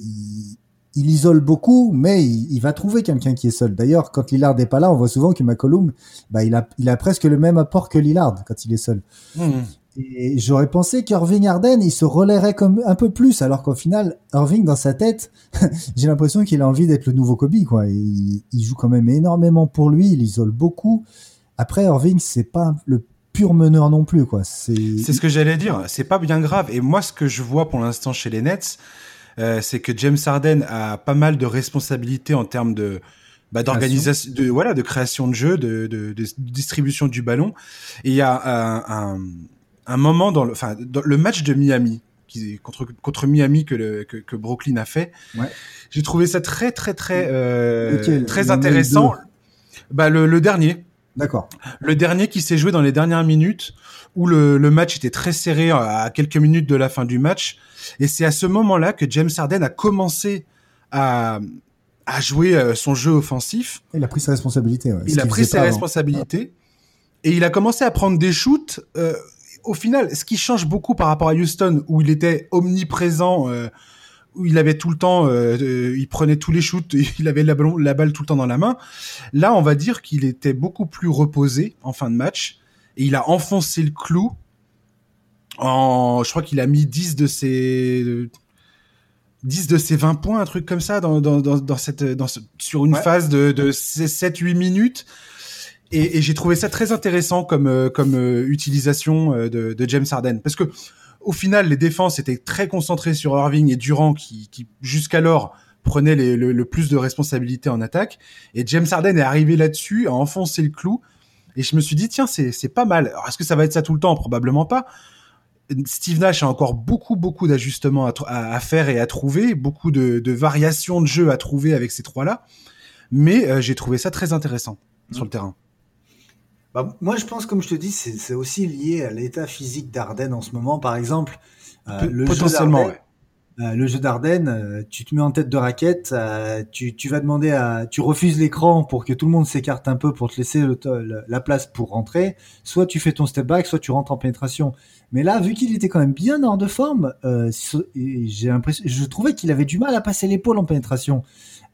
il, isole beaucoup, mais il, va trouver quelqu'un qui est seul. D'ailleurs, quand Lillard n'est pas là, on voit souvent que McCollum, bah, il a, il a presque le même apport que Lillard quand il est seul. Mhm. Et j'aurais pensé qu'Irving Arden, il se relairait comme un peu plus, alors qu'au final, Irving, dans sa tête, j'ai l'impression qu'il a envie d'être le nouveau Kobe, quoi. Il, il, joue quand même énormément pour lui, il isole beaucoup. Après, Irving, c'est pas le pur meneur non plus, quoi. C'est ce que j'allais dire. C'est pas bien grave. Et moi, ce que je vois pour l'instant chez les Nets, euh, c'est que James Harden a pas mal de responsabilités en termes de bah, d'organisation, de voilà, de création de jeu, de, de, de, distribution du ballon. Et il y a un, un, un, moment dans le, enfin, dans le match de Miami, qui, contre contre Miami que, le, que, que Brooklyn a fait. Ouais. J'ai trouvé ça très très très euh, très intéressant. Bah le, le dernier. D'accord. Le dernier qui s'est joué dans les dernières minutes, où le, le, match était très serré à quelques minutes de la fin du match. Et c'est à ce moment-là que James Harden a commencé à, à jouer euh, son jeu offensif. Il a pris ses responsabilités. Ouais, il a pris ses responsabilités. Et il a commencé à prendre des shoots. Euh, au final, ce qui change beaucoup par rapport à Houston, où il était omniprésent euh, où il avait tout le temps, euh, il prenait tous les shoots, il avait la, ballon, la balle tout le temps dans la main. Là, on va dire qu'il était beaucoup plus reposé en fin de match et il a enfoncé le clou. En, je crois qu'il a mis 10 de ses 10 de ses 20 points, un truc comme ça dans, dans, dans, dans cette dans sur une phase de, de 7 8 minutes. Et, et j'ai trouvé ça très intéressant comme euh, comme euh, utilisation euh, de, de James Harden parce que au final, les défenses étaient très concentrées sur Irving et Durant, qui, qui jusqu'alors prenaient les, le, plus de responsabilités en attaque. Et James Harden est arrivé là-dessus, a enfoncé le clou. Et je me suis dit, tiens, c'est pas mal. Alors, est-ce que ça va être ça tout le temps? Probablement pas. Steve Nash a encore beaucoup, beaucoup d'ajustements à, à, faire et à trouver, beaucoup de, de, variations de jeu à trouver avec ces trois-là. Mais euh, j'ai trouvé ça très intéressant sur le terrain. Bah, moi, je pense, comme je te dis, c'est aussi lié à l'état physique d'Arden en ce moment. Par exemple, euh, le potentiellement, jeu euh, le jeu d'Arden, euh, tu te mets en tête de raquette, tu, tu, vas demander à, tu refuses l'écran pour que tout le monde s'écarte un peu pour te laisser le, la place pour rentrer. Soit tu fais ton step back, soit tu rentres en pénétration. Mais là, vu qu'il était quand même bien hors de forme, j'ai l'impression, je trouvais qu'il avait du mal à passer l'épaule en pénétration.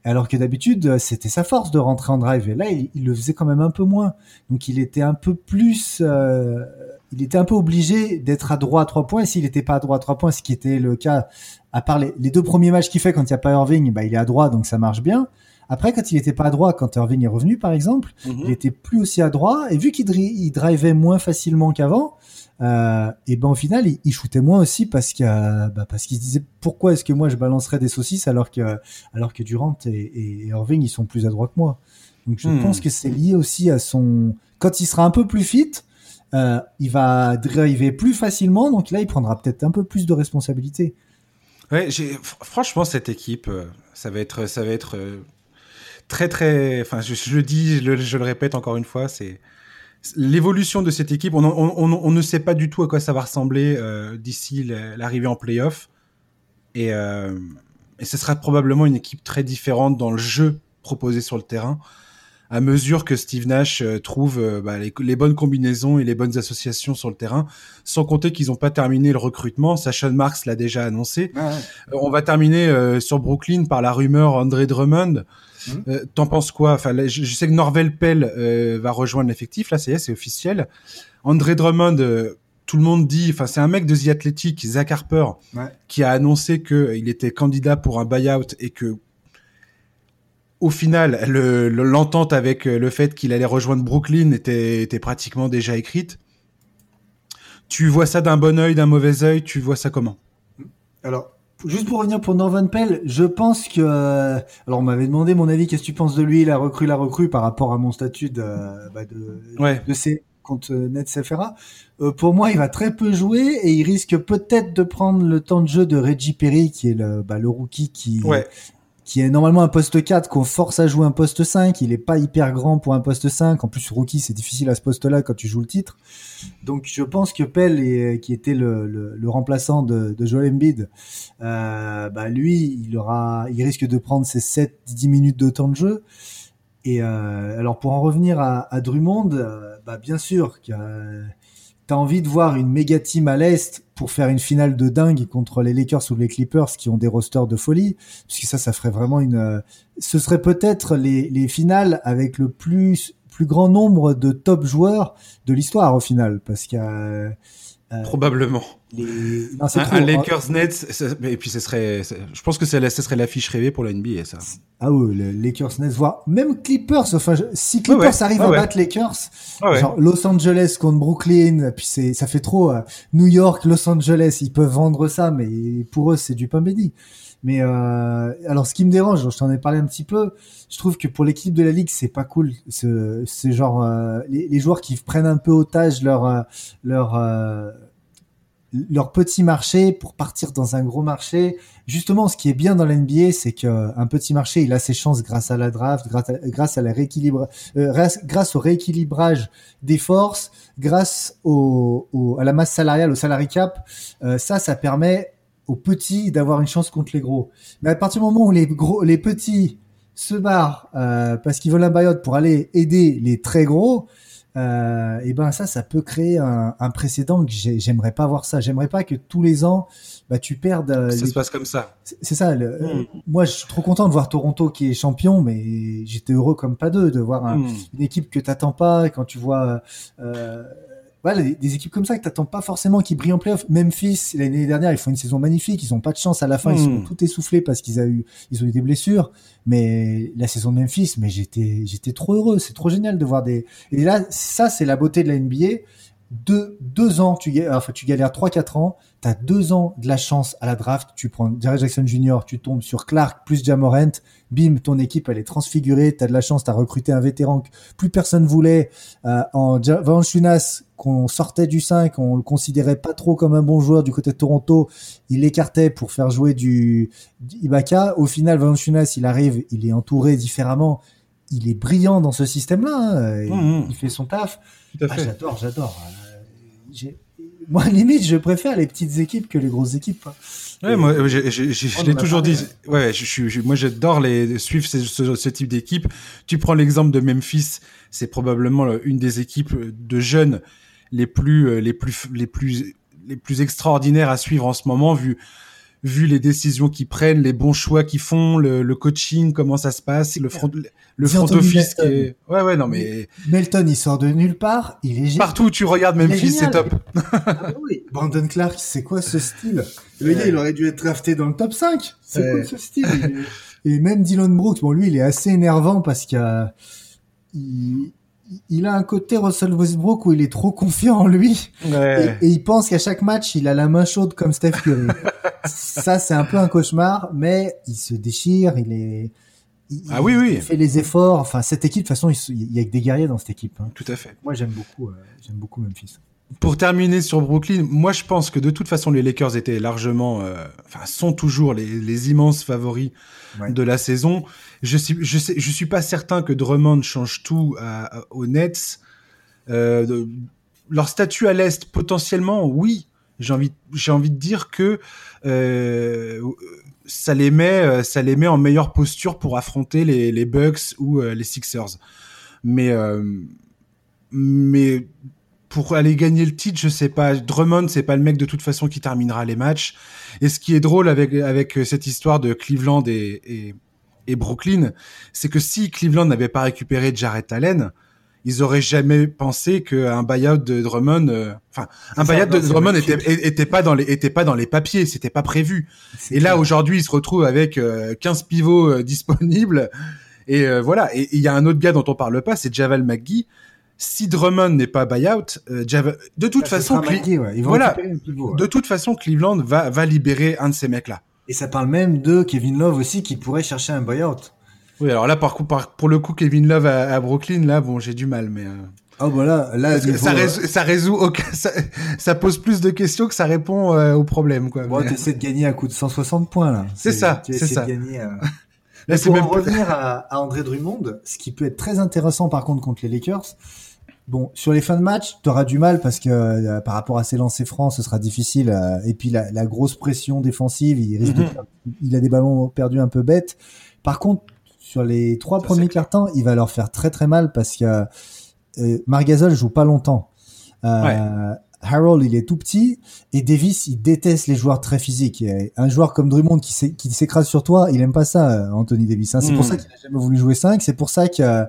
Alors que d'habitude, c'était sa force de rentrer en drive. Et là, il, le faisait quand même un peu moins. Donc, il était un peu plus, euh, il était un peu obligé d'être à droit à trois points. S'il n'était pas à droit à trois points, ce qui était le cas, à part les, deux premiers matchs qu'il fait quand il n'y a pas Irving, bah, il est à droit, donc ça marche bien. Après, quand il était pas adroit, quand Irving est revenu, par exemple, Mhm. il était plus aussi adroit. Et vu qu'il dri- drivait moins facilement qu'avant, euh, et ben au final, il, il shootait moins aussi parce que bah, parce qu'il se disait pourquoi est-ce que moi je balancerais des saucisses alors que alors que Durant et, et Irving ils sont plus adroits que moi? Donc je Hmm. pense que c'est lié aussi à son quand il sera un peu plus fit, euh, il va driver plus facilement. Donc là, il prendra peut-être un peu plus de responsabilités. Ouais, franchement cette équipe, euh, ça va être, ça va être très très. Enfin, je, je le dis, je le, je le répète encore une fois, c'est l'évolution de cette équipe. On, on, on, on ne sait pas du tout à quoi ça va ressembler euh, d'ici la- l'arrivée en playoff, et, euh, et ce sera probablement une équipe très différente dans le jeu proposé sur le terrain. À mesure que Steve Nash euh, trouve euh, bah, les, les bonnes combinaisons et les bonnes associations sur le terrain, sans compter qu'ils n'ont pas terminé le recrutement. Sasha Marks l'a déjà annoncé. Euh, On va terminer euh, sur Brooklyn par la rumeur André Drummond. Mhm. Euh, T'en penses quoi? Enfin, là, je, je sais que Norvel Pell euh, va rejoindre l'effectif. Là, ça y est, c'est officiel. André Drummond, euh, tout le monde dit. Enfin, c'est un mec de The Athletic, Zach Harper, Ouais. qui a annoncé qu'il était candidat pour un buyout et que au final, le- le- l'entente avec le fait qu'il allait rejoindre Brooklyn était, était pratiquement déjà écrite. Tu vois ça d'un bon œil, d'un mauvais œil Tu vois ça comment? Alors, juste pour revenir pour Norvan Pell, je pense que. euh, alors, on m'avait demandé mon avis, qu'est-ce que tu penses de lui, la recrue, la recrue, par rapport à mon statut de, bah, de, Ouais. de contre euh, FRA. Euh, pour moi, il va très peu jouer et il risque peut-être de prendre le temps de jeu de Reggie Perry, qui est le, bah, le rookie qui, Ouais. Qui est normalement un poste 4 qu'on force à jouer un poste 5. Il est pas hyper grand pour un poste 5. En plus, rookie, c'est difficile à ce poste-là quand tu joues le titre. Donc, je pense que Pell, qui était le, le, remplaçant de, Joel Embiid, euh, bah lui, il aura, il risque de prendre ses 7-10 minutes de temps de jeu. Et euh, alors, pour en revenir à, Drummond, euh, bah bien sûr euh, t'as envie de voir une méga team à l'est pour faire une finale de dingue contre les Lakers ou les Clippers qui ont des rosters de folie, parce que ça, ça ferait vraiment une. euh, Ce serait peut-être les, les finales avec le plus plus grand nombre de top joueurs de l'histoire au final, parce que euh, Probablement. les... non, Un, un Lakers Nets, et puis ce serait, je pense que la- ce serait l'affiche rêvée pour la NBA, ça. Ah oui, les Lakers Nets, voire même Clippers. Enfin, si Clippers Ouais, ouais, à battre Lakers, Ah ouais. genre Los Angeles contre Brooklyn, puis c'est, ça fait trop euh, New York, Los Angeles, ils peuvent vendre ça, mais pour eux c'est du pain béni. Mais euh, alors, ce qui me dérange, je t'en ai parlé un petit peu, je trouve que pour l'équipe de la ligue, c'est pas cool. Ce, c'est genre euh, les, joueurs qui prennent un peu otage leur euh, leur leur petit marché pour partir dans un gros marché. Justement, ce qui est bien dans la NBA, c'est qu'un petit marché, il a ses chances grâce à la draft, grâce à, la rééquilibre, grâce- au rééquilibrage des forces, grâce au, à la masse salariale, au salary cap. Ça, ça permet aux petits d'avoir une chance contre les gros. Mais à partir du moment où les gros, les petits se barrent euh, parce qu'ils veulent un buyout pour aller aider les très gros, euh, et ben ça, ça peut créer un, un précédent que j'ai- j'aimerais pas voir ça. J'aimerais pas que tous les ans, bah tu perdes. euh, Ça les- se passe comme ça. C'est ça. le- Mm. Moi, je suis trop content de voir Toronto qui est champion, mais j'étais heureux comme pas deux de voir un- Hmm. une équipe que t'attends pas quand tu vois. Euh, voilà, des, des équipes comme ça que t'attends pas forcément qui brillent en playoff. Memphis l'année dernière, ils font une saison magnifique. Ils ont pas de chance à la fin. Ils sont Mm. tout essoufflés parce qu'ils ont eu, ils ont eu des blessures. Mais la saison de Memphis, mais j'étais, j'étais trop heureux. C'est trop génial de voir des. Et là, ça, c'est la beauté de la NBA. Deux, deux ans, tu, ga- enfin, tu galères 3-4 ans, tu as deux ans de la chance à la draft, tu prends Derek Jackson Jr., tu tombes sur Clark plus Jamorant, bim, ton équipe elle est transfigurée, tu as de la chance, tu as recruté un vétéran que plus personne voulait, euh, en Valanciunas, qu'on sortait du 5, on le considérait pas trop comme un bon joueur du côté de Toronto, il l'écartait pour faire jouer du, du Ibaka, au final Valanciunas il arrive, il est entouré différemment, il est brillant dans ce système-là, hein, il, Mhm. il fait son taf. Ah, j'adore, j'adore. Euh, Moi, limite, je préfère les petites équipes que les grosses équipes. Ouais, Et- moi, j'ai- j'ai- On je l'ai toujours parlé, dit. Ouais, je moi, j'adore les suivre ce, ce- ce type d'équipe. Tu prends l'exemple de Memphis, c'est probablement le- une des équipes de jeunes les plus, euh, les plus, les plus, les plus extraordinaires à suivre en ce moment, vu, vu les décisions qu'ils prennent, les bons choix qu'ils font, le, coaching, comment ça se passe, le front, le front office qui est... Ouais, ouais, non, mais... Melton, il sort de nulle part, il est Partout où tu regardes Memphis, c'est top. ah, oui. Brandon Clark, c'est quoi ce style? Le gars, il aurait dû être drafté dans le top 5. C'est quoi ce style? Et même Dylan Brooks, bon, lui, il est assez énervant parce qu'il il, il a un côté Russell Westbrook où il est trop confiant en lui et, il pense qu'à chaque match il a la main chaude comme Steph Curry. ça c'est un peu un cauchemar, mais il se déchire, il est ah oui oui, il fait les efforts. Enfin cette équipe de toute façon il, y a que des guerriers dans cette équipe. Hein. Tout à fait. Moi j'aime beaucoup, euh, j'aime beaucoup Memphis. Pour terminer sur Brooklyn, moi je pense que de toute façon les Lakers étaient largement, euh, enfin sont toujours les, les immenses favoris de la saison. Je suis, je sais, je suis pas certain que Drummond change tout à, aux Nets. Euh, leur statut à l'est, potentiellement, oui. J'ai envie, j'ai envie de dire que euh, ça les met, euh, ça les met en meilleure posture pour affronter les, les Bucks ou euh, les Sixers. Mais, euh, mais pour aller gagner le titre, je sais pas. Drummond, c'est pas le mec de toute façon qui terminera les matchs. Et ce qui est drôle avec avec cette histoire de Cleveland et, et, et Brooklyn, c'est que si Cleveland n'avait pas récupéré Jarrett Allen, ils auraient jamais pensé qu'un buyout de Drummond, euh, enfin, un buyout de Drummond était, était pas dans les, était pas dans les papiers, c'était pas prévu. Et là, aujourd'hui, ils se retrouvent avec 15 euh, pivots euh, disponibles. Et voilà. Et il y a un autre gars dont on parle pas, c'est Javal McGee si Drummond n'est pas buyout, euh, de toute façon, voilà, de toute façon, Cleveland va va libérer un de ces mecs-là. Et ça parle même de Kevin Love aussi qui pourrait chercher un buyout. Oui, alors là, par coup, pour le coup, Kevin Love à, Brooklyn, là, bon, j'ai du mal, mais. Euh... Oh voilà, là, ça, résout, ça résout aucun, ça, pose plus de questions que ça répond euh, aux problèmes, quoi. Bon, mais... t'essaies de gagner à coup de 160 points là. C'est ça, c'est ça. gagner, euh... Là, pour en revenir à, à André Drummond, ce qui peut être très intéressant par contre contre les Lakers, Bon, sur les fins de match, tu auras du mal parce que euh, par rapport à ses lancers francs, ce sera difficile. Euh, et puis la, la, grosse pression défensive, il risque mhm. il a des ballons perdus un peu bêtes. Par contre, sur les trois premiers quarts temps, il va leur faire très très mal parce que euh, Margazol joue pas longtemps. Euh, Harold, il est tout petit et Davis, il déteste les joueurs très physiques. Un joueur comme Drummond qui s'écrase sur toi, il aime pas ça, Anthony Davis. Hein. C'est pour hmm. ça qu'il a jamais voulu jouer 5. C'est pour ça que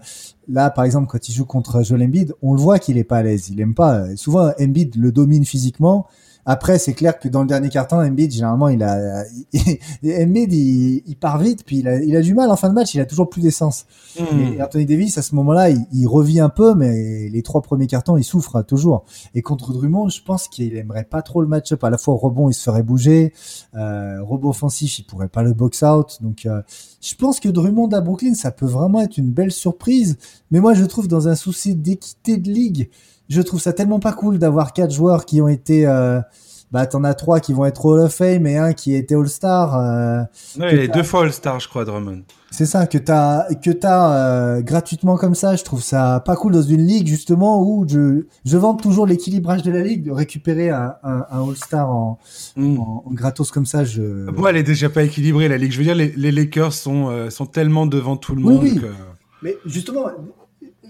là, par exemple, quand il joue contre Joel Embiid, on le voit qu'il est pas à l'aise. Il aime pas. Souvent, Embiid le domine physiquement après, c'est clair que dans le dernier carton, Embiid, généralement, il a, Embiid, il, il, part vite, puis il a, il a du mal en fin de match, il a toujours plus d'essence. Hmm. Et Anthony Davis, à ce moment-là, il, il, revit un peu, mais les trois premiers cartons, il souffre toujours. Et contre Drummond, je pense qu'il aimerait pas trop le match-up. À la fois, au rebond, il se ferait bouger, euh, rebond offensif, il pourrait pas le box-out. Donc, euh, je pense que Drummond à Brooklyn, ça peut vraiment être une belle surprise. Mais moi, je trouve dans un souci d'équité de ligue, je trouve ça tellement pas cool d'avoir quatre joueurs qui ont été euh, bah t'en as trois qui vont être Hall of Fame et un qui était All Star. Euh, non, il est deux fois All Star, je crois, Drummond. C'est ça que t'as que t'as euh, gratuitement comme ça. Je trouve ça pas cool dans une ligue justement où je je vante toujours l'équilibrage de la ligue de récupérer un, un, un All Star en, hmm. en, gratos comme ça. Je moi, elle est déjà pas équilibrée la ligue. Je veux dire, les, les Lakers sont euh, sont tellement devant tout le monde. Que... Mais justement,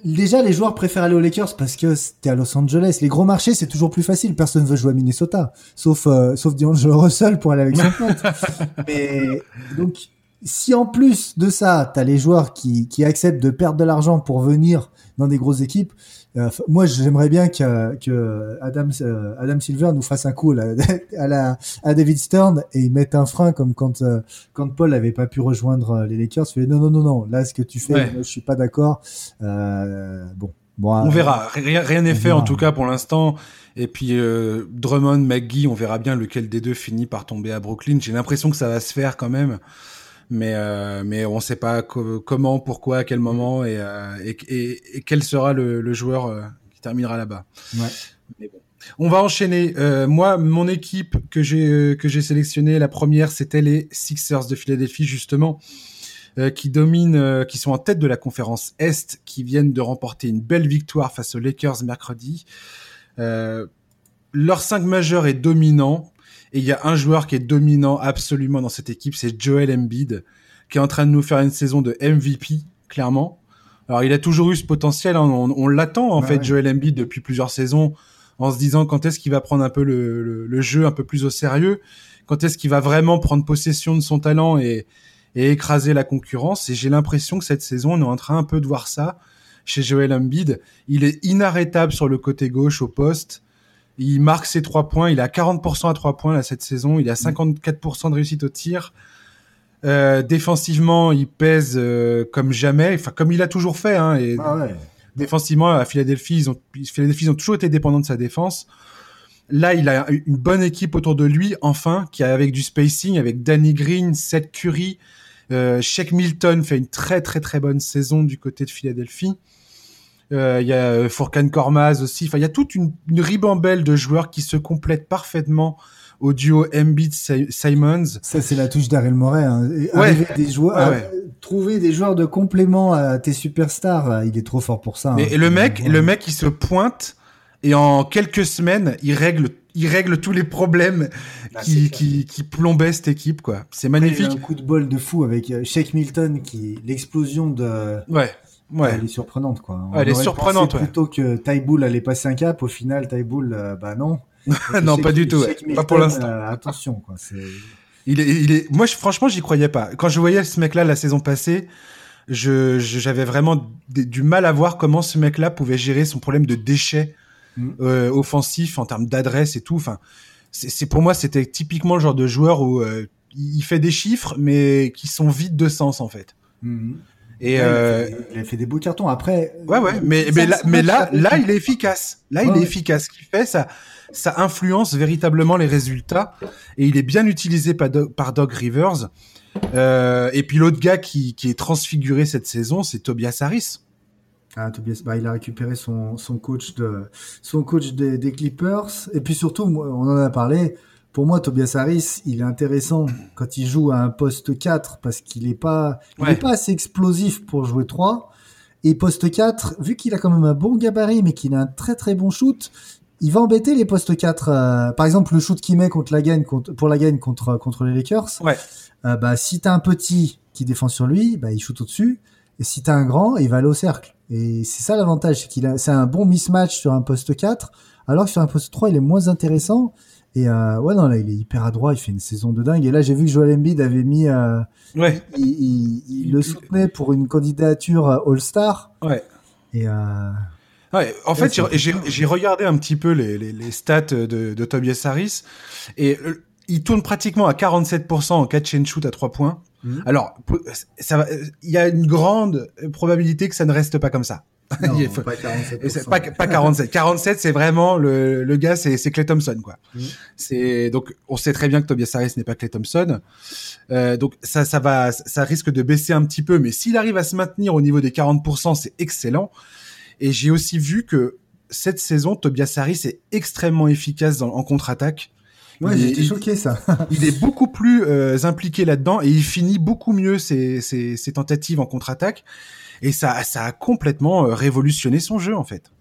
déjà les joueurs préfèrent aller aux Lakers parce que c'était à Los Angeles. Les gros marchés, c'est toujours plus facile. Personne veut jouer à Minnesota, sauf euh, sauf D'Angelo Russell pour aller avec son pote. Mais donc si en plus de ça, tu as les joueurs qui, qui acceptent de perdre de l'argent pour venir dans des grosses équipes, moi, j'aimerais bien que, que Adam, euh, Adam Silver nous fasse un coup là, à, la, à David Stern et il mette un frein comme quand, euh, quand Paul n'avait pas pu rejoindre les Lakers. Fait, non, non, non, non, là, ce que tu fais, je suis pas d'accord. bon. Bon, on verra. Rien n'est fait en tout cas pour l'instant. Et puis Drummond, McGee, on verra bien lequel des deux finit par tomber à Brooklyn. J'ai l'impression que ça va se faire quand même mais euh, mais on ne sait pas comment, pourquoi, à quel moment et, euh, et, et, quel sera le, le joueur euh, qui terminera là-bas. Ouais. Mais bon. On va enchaîner. Euh, moi, mon équipe que j'ai que j'ai sélectionnée, la première, c'était les Sixers de Philadelphie justement, qui dominent, qui sont en tête de la conférence Est, qui viennent de remporter une belle victoire face aux Lakers mercredi. leur 5 majeur est dominant. Et il y a un joueur qui est dominant absolument dans cette équipe, c'est Joel Embiid, qui est en train de nous faire une saison de MVP, clairement. Alors il a toujours eu ce potentiel, hein. on, l'attend en bah fait, Joel Embiid depuis plusieurs saisons. en se disant quand est-ce qu'il va prendre un peu le, le, jeu un peu plus au sérieux, quand est-ce qu'il va vraiment prendre possession de son talent et, et écraser la concurrence. Et j'ai l'impression que cette saison, on est en train un peu de voir ça chez Joel Embiid. Il est inarrêtable sur le côté gauche au poste. Il marque ses trois points. Il a 40% à trois points là cette saison. Il a 54% de réussite au tir. Euh, défensivement, il pèse euh, comme jamais, enfin comme il a toujours fait. Hein, et ah ouais. Défensivement, à Philadelphie, ils ont, Philadelphie, ils ont toujours été dépendants de sa défense. Là, il a une bonne équipe autour de lui, enfin, qui a avec du spacing, avec Danny Green, Seth Curry, euh, Shake Milton fait une très très très bonne saison du côté de Philadelphie. Euh, il y a euh, Furkan Kormaz aussi. Enfin, il y a toute une, une, ribambelle de joueurs qui se complètent parfaitement au duo Embiid Simons. Ça, c'est la touche d'Ariel Moret. Hein. des joueurs, trouver des joueurs de complément à tes superstars, euh, il est trop fort pour ça. Mais hein. le mec, le mec, il se pointe et en quelques semaines, il règle il règle tous les problèmes ah, qui, qui, qui, plombaient cette équipe, quoi. C'est magnifique. il a un coup de bol de fou avec Shake Milton qui, l'explosion de, ouais. Ouais. Elle est surprenante, quoi. elle est surprenante, ouais. Plutôt que Taiboul allait passer un cap, au final, Taiboul, euh, bah non. non, pas du tout. pas pour l'instant. Euh, attention, quoi. Il est, il est. Moi, je, franchement, j'y croyais pas. Quand je voyais ce mec-là la saison passée, je, j'avais vraiment du mal à voir comment ce mec-là pouvait gérer son problème de déchets mm. euh, offensifs en termes d'adresse et tout. Enfin, c'est, pour moi, c'était typiquement le genre de joueur où il fait des chiffres, mais qui sont vides de sens en fait. Mm. Et euh... il, a fait, des beaux cartons. Après, ouais, ouais, mais mais là, mais là, là, il est efficace. Là, il est efficace. Ce qu'il fait, ça, ça influence véritablement les résultats et il est bien utilisé par, par Doug Rivers. Euh, et puis l'autre gars qui, qui est transfiguré cette saison, c'est Tobias Harris. Ah, Tobias, bah, il a récupéré son, son coach de son coach des, des Clippers. Et puis surtout, on en a parlé pour moi, Tobias Harris, il est intéressant quand il joue à un poste 4 parce qu'il est pas, il est pas assez explosif pour jouer 3. Et poste 4, vu qu'il a quand même un bon gabarit, mais qu'il a un très très bon shoot, il va embêter les postes 4. Euh, par exemple, le shoot qu'il met contre la gagne, contre, pour la gagne contre, contre les Lakers. Ouais. Euh, bah, si t'as un petit qui défend sur lui, bah, il shoot au-dessus. Et si t'as un grand, il va aller au cercle. Et c'est ça l'avantage, c'est qu'il a, c'est un bon mismatch sur un poste 4, alors que sur un poste 3, il est moins intéressant. Et euh, ouais, non, là, il est hyper adroit, il fait une saison de dingue. Et là, j'ai vu que Joel Embiid avait mis. Euh, ouais. Il, il, le soutenait pour une candidature All-Star. Ouais. Et. Euh, ouais, en fait, j'ai regardé un petit peu les, les, les stats de, de, Tobias Harris. Et euh, il tourne pratiquement à 47% en catch and shoot à 3 points. Mhm. Alors, ça il y a une grande probabilité que ça ne reste pas comme ça. Non, pas 47. Pas, pas 47. 47, c'est vraiment le, le gars, c'est, c'est Clay Thompson, quoi. Mm. C'est donc on sait très bien que Tobias Harris n'est pas Clay Thompson. Euh, donc ça, ça va, ça risque de baisser un petit peu, mais s'il arrive à se maintenir au niveau des 40%, c'est excellent. Et j'ai aussi vu que cette saison, Tobias Harris est extrêmement efficace dans, en contre-attaque. Ouais, j'étais choqué ça. il est beaucoup plus euh, impliqué là-dedans et il finit beaucoup mieux ses, ses, ses tentatives en contre-attaque et ça, ça a complètement euh, révolutionné son jeu en fait.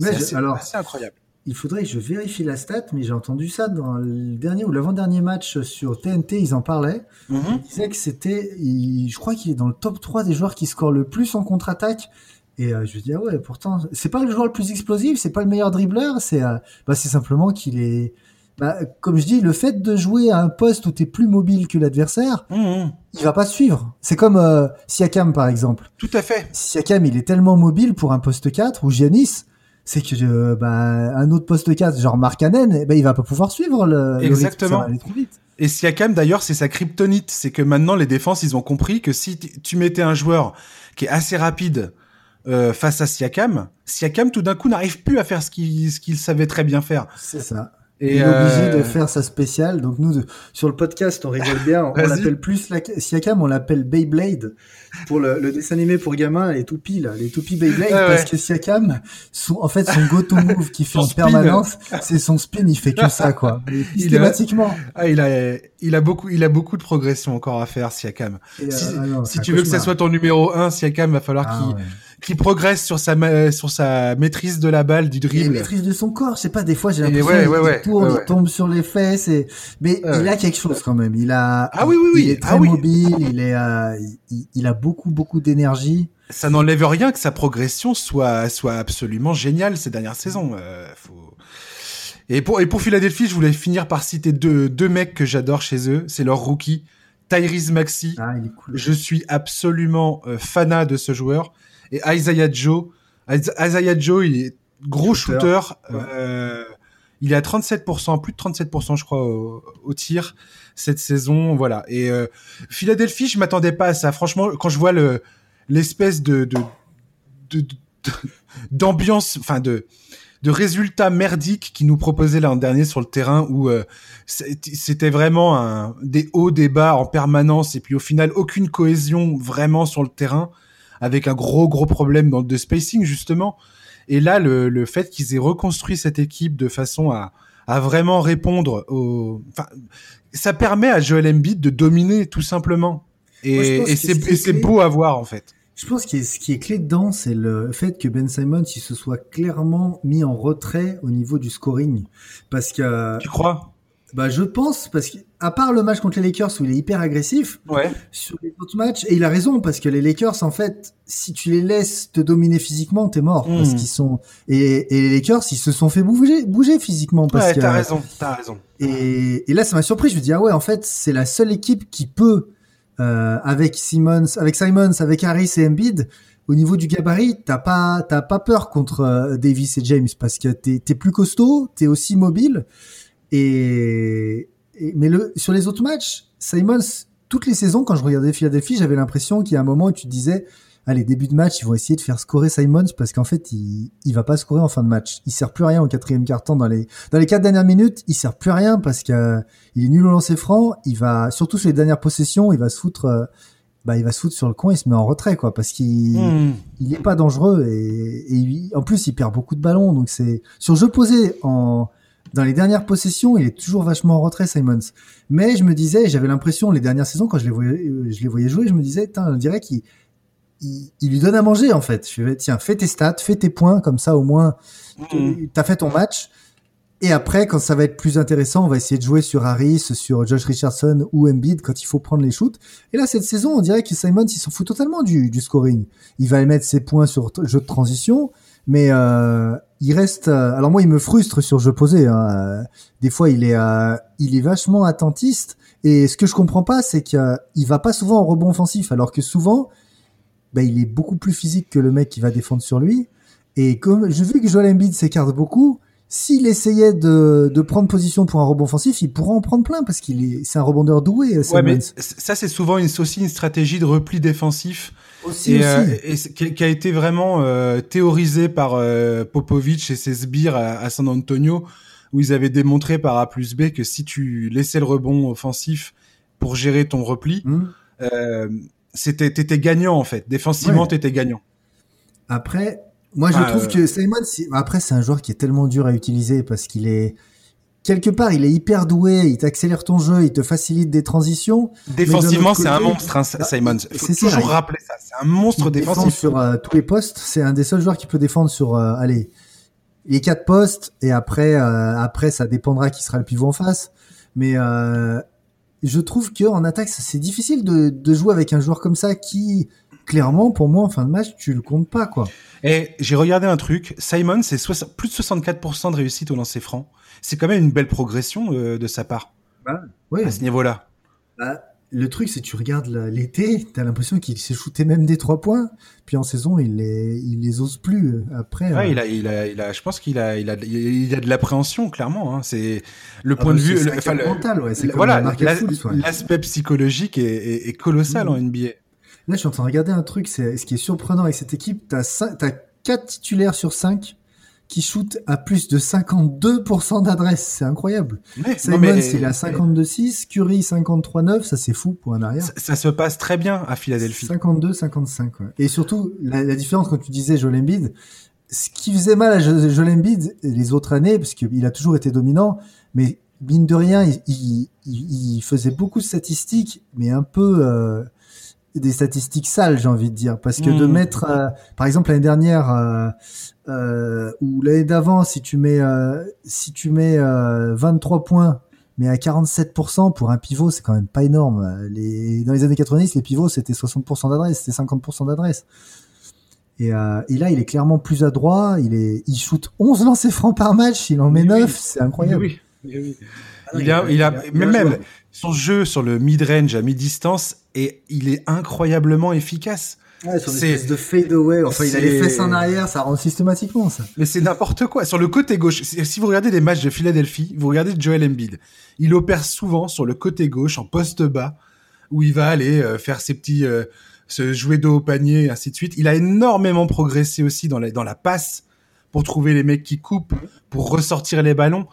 C'est alors, c'est incroyable. Il faudrait que je vérifie la stat, mais j'ai entendu ça dans le dernier ou l'avant-dernier match sur TNT, ils en parlaient. Mm-hmm. Ils disaient que c'était, je crois qu'il est dans le top 3 des joueurs qui scorent le plus en contre-attaque. Et euh, je me dis, ah ouais, pourtant, c'est pas le joueur le plus explosif, c'est pas le meilleur dribbleur, c'est euh, bah, c'est simplement qu'il est, bah, comme je dis, le fait de jouer à un poste où tu es plus mobile que l'adversaire, mmh. il va pas suivre. C'est comme euh, Siakam par exemple. Tout à fait. Siakam, il est tellement mobile pour un poste 4 ou Giannis, c'est que euh, bah, un autre poste 4 genre Mark Cannon, bah, il va pas pouvoir suivre le Exactement. Le rythme, trop vite. Et Siakam d'ailleurs, c'est sa kryptonite, c'est que maintenant les défenses, ils ont compris que si tu mettais un joueur qui est assez rapide euh, face à Siakam, Siakam tout d'un coup n'arrive plus à faire ce qu'il ce qu'il savait très bien faire. C'est ça. Et il est obligé de euh, faire sa spéciale. Donc nous, sur le podcast, on rigole bien. on l'appelle plus la... Siakam, on l'appelle Beyblade pour le, le, dessin animé pour gamins, les toupies là, les toupies Beyblade, parce que Siakam, son, en fait, son go-to move qu'il fait en permanence, c'est son spin. Il fait que ça, quoi. Systématiquement. Ah, il a, il a beaucoup, il a beaucoup de progression encore à faire, Siakam. si, euh, si tu veux que ça soit ton numéro 1, Siakam, va falloir ah, qu'il qui progresse sur sa sur sa maîtrise de la balle, du dribble. Et maîtrise de son corps, je sais pas, des fois j'ai l'impression qu'il tourne, il tombe sur les fesses, et... mais il a quelque chose quand même. Il a, ah oui oui oui, il est très ah mobile, il est, euh, il, a beaucoup beaucoup d'énergie. Ça n'enlève rien que sa progression soit, soit absolument géniale ces dernières saisons. Euh, faut... Et pour, et pour Philadelphie, je voulais finir par citer deux, deux mecs que j'adore chez eux. C'est leur rookie, Tyrese Maxi. Ah, il est cool. Je suis absolument euh, fanat de ce joueur. Et Isaiah Joe. Is- Isaiah Joe, il est gros shooter. Euh, il est à 37%, plus de 37%, je crois, au, au tir cette saison. Voilà. Et euh, Philadelphie, je m'attendais pas à ça. Franchement, quand je vois le l'espèce de de- de- de- d'ambiance, enfin de de résultats merdiques qui nous proposaient l'an dernier sur le terrain où euh, c'était vraiment un, des hauts, des bas en permanence et puis au final aucune cohésion vraiment sur le terrain avec un gros gros problème dans de spacing justement. Et là, le, le fait qu'ils aient reconstruit cette équipe de façon à, à vraiment répondre au, enfin, ça permet à Joel Embiid de dominer tout simplement. Et, et que ce c'est clé- beau à voir en fait. Je pense que ce qui est clé dedans, c'est le fait que Ben Simon il se soit clairement mis en retrait au niveau du scoring. Parce que, Tu crois? bah, je pense, parce qu'à part le match contre les Lakers où il est hyper agressif, Ouais. sur les autres matchs, et il a raison, parce que les Lakers, en fait, si tu les laisses te dominer physiquement, t'es mort. Parce qu'ils sont, et, et les Lakers, ils se sont fait bouger, bouger physiquement. Parce Ouais, que, t'as raison, t'as raison. Et, et là, ça m'a surpris. Je me dis, ah ouais, en fait, c'est la seule équipe qui peut, euh, avec Simmons, avec Simons, avec Harris et Embiid, au niveau du gabarit, t'as pas, t'as pas peur contre euh, Davis et James parce que t'es, t'es plus costaud, t'es aussi mobile. Et, et- mais le, sur les autres matchs, Simons, toutes les saisons, quand je regardais Philadelphie, j'avais l'impression qu'il y a un moment où tu te disais, allez, début de match, ils vont essayer de faire scorer Simons parce qu'en fait, il, il va pas scorer en fin de match. Il sert plus à rien au quatrième quart-temps. Dans les, dans les quatre dernières minutes, il sert plus à rien parce que euh, il est nul au lancer franc. Il va, surtout sur les dernières possessions, il va se foutre, euh, bah, il va se foutre sur le coin, il se met en retrait, quoi, parce qu'il, Hmm. il est pas dangereux et, et il- en plus il perd beaucoup de ballons donc c'est sur jeu posé en dans les dernières possessions il est toujours vachement en retrait Simons mais je me disais j'avais l'impression les dernières saisons quand je les voyais euh, je les voyais jouer je me disais Tain, on dirait qu'il il, il lui donne à manger en fait je vais tiens fais tes stats fais tes points comme ça au moins Hmm. t'as fait ton match et après, quand ça va être plus intéressant, on va essayer de jouer sur Harris, sur Josh Richardson ou Embiid quand il faut prendre les shoots. Et là, cette saison, on dirait que Simons, il s'en fout totalement du, du scoring. Il va mettre ses points sur jeu de transition, mais euh, il reste. euh, alors moi, il me frustre sur jeu posé. Hein. Euh, Des fois, il est, euh, il est vachement attentiste. Et ce que je comprends pas, c'est qu'il va pas souvent en rebond offensif, alors que souvent, ben, il est beaucoup plus physique que le mec qui va défendre sur lui. Et comme j'ai vu que Joel Embiid s'écarte beaucoup, s'il essayait de, de prendre position pour un rebond offensif, il pourra en prendre plein parce qu'il est, c'est un rebondeur doué. Ouais, Simmons. mais ça c'est souvent une, aussi une stratégie de repli défensif aussi, et, aussi. euh, et qui, a été vraiment euh, théorisé par euh, Popovic et ses sbires à, à San Antonio, où ils avaient démontré par A plus B que si tu laissais le rebond offensif pour gérer ton repli, Hmm. euh, c'était t'étais gagnant en fait. Défensivement, Ouais. t'étais gagnant. Après, moi je Ah, trouve euh, que Simon, après c'est un joueur qui est tellement dur à utiliser parce qu'il est quelque part il est hyper doué, il t'accélère ton jeu, il te facilite des transitions. Défensivement, c'est un monstre, hein, Simons. Faut c'est ça, toujours il- rappeler ça. C'est un monstre il défend défensif. sur euh, tous les postes. C'est un des seuls joueurs qui peut défendre sur, euh, allez, les quatre postes. Et après, euh, après, ça dépendra qui sera le pivot en face. Mais euh, je trouve que en attaque, c'est difficile de, de jouer avec un joueur comme ça qui, clairement, pour moi, en fin de match, tu le comptes pas, quoi. Et j'ai regardé un truc. Simon, c'est plus de 64% de réussite au lancer franc. C'est quand même une belle progression euh, de sa part Oui. à ce niveau-là. Bah, le truc, c'est que tu regardes l'été, t'as l'impression qu'il s'est shooté même des trois points. Puis en saison, il les, il les ose plus. Après, Ouais, euh, il a, il a, il a, je pense qu'il a, il a, il a de l'appréhension clairement. Hein. C'est le ah point bah, de vue, c'est le- enfin, le- mental, ouais. C'est voilà, ouais. l'aspect psychologique est, est, est colossal en NBA. Là, je suis en train de regarder un truc. C'est ce qui est surprenant avec cette équipe. T'as t'as quatre titulaires sur 5 qui shootent à plus de 52% d'adresse. C'est incroyable. Mais, Simons, mais- il est à 52,6. Curry, 53,9. Ça, c'est fou pour un arrière. ça, ça se passe très bien à Philadelphie. 52, 55. Ouais. Et surtout, la, la différence quand tu disais Joel Embiid, ce qui faisait mal à Jo- Joel Embiid les autres années, parce qu'il a toujours été dominant, mais mine de rien, il- il faisait beaucoup de statistiques, mais un peu euh, des statistiques sales, j'ai envie de dire, parce que de Mm. mettre, euh, par exemple l'année dernière euh, euh, ou l'année d'avant, si tu mets si tu mets euh, 23 points mais à 47% pour un pivot, c'est quand même pas énorme. Les, dans les années 90, les pivots, c'était 60% d'adresse, c'était 50% d'adresse. Et, euh, et, là, il est clairement plus adroit. Il est, il shoot 11 lancers francs par match. Il en met 9. C'est incroyable. Oui, oui. Il, a, il a, même, même son jeu sur le mid-range à mi-distance et il est incroyablement efficace. Ouais, espèce de fade away. Enfin, il a les fesses en arrière, ça rend systématiquement ça. Mais c'est n'importe quoi. Sur le côté gauche, si vous regardez des matchs de Philadelphie, vous regardez Joel Embiid. Il opère souvent sur le côté gauche en poste bas où il va aller euh, faire ses petits euh, se jouer dos au panier, et ainsi de suite. Il a énormément progressé aussi dans la, dans la passe pour trouver les mecs qui coupent, pour ressortir les ballons.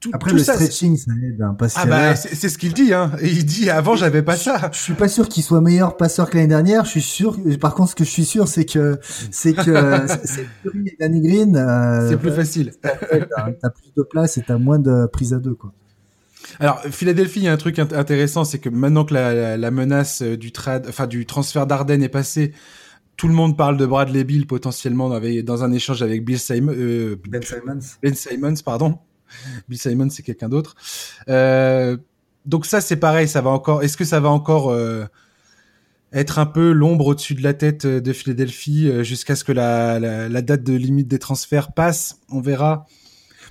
Tout, Après le stretching, ça aide. Hein, ah bah c'est ce qu'il dit. Hein. Et il dit avant j'avais pas ça. Je, suis pas sûr qu'il soit meilleur passeur que l'année dernière. Je suis sûr. Par contre, ce que je suis sûr, c'est que c'est que c'est Danny Green. Euh, c'est plus facile. T'as plus de place et t'as moins de prise à deux quoi. Alors, Philadelphie, il y a un truc intéressant, c'est que maintenant que la, menace euh, du trade, enfin du transfert d'Arden est passée, tout le monde parle de Bradley Bill potentiellement dans, un échange avec Bill Simon, euh, Ben Simons. Ben Simons, pardon. Bill Simons, c'est quelqu'un d'autre. Euh, donc ça, c'est pareil, ça va encore. Est-ce que ça va encore être un peu l'ombre au-dessus de la tête de Philadelphie jusqu'à ce que la, la, date de limite des transferts passe? On verra.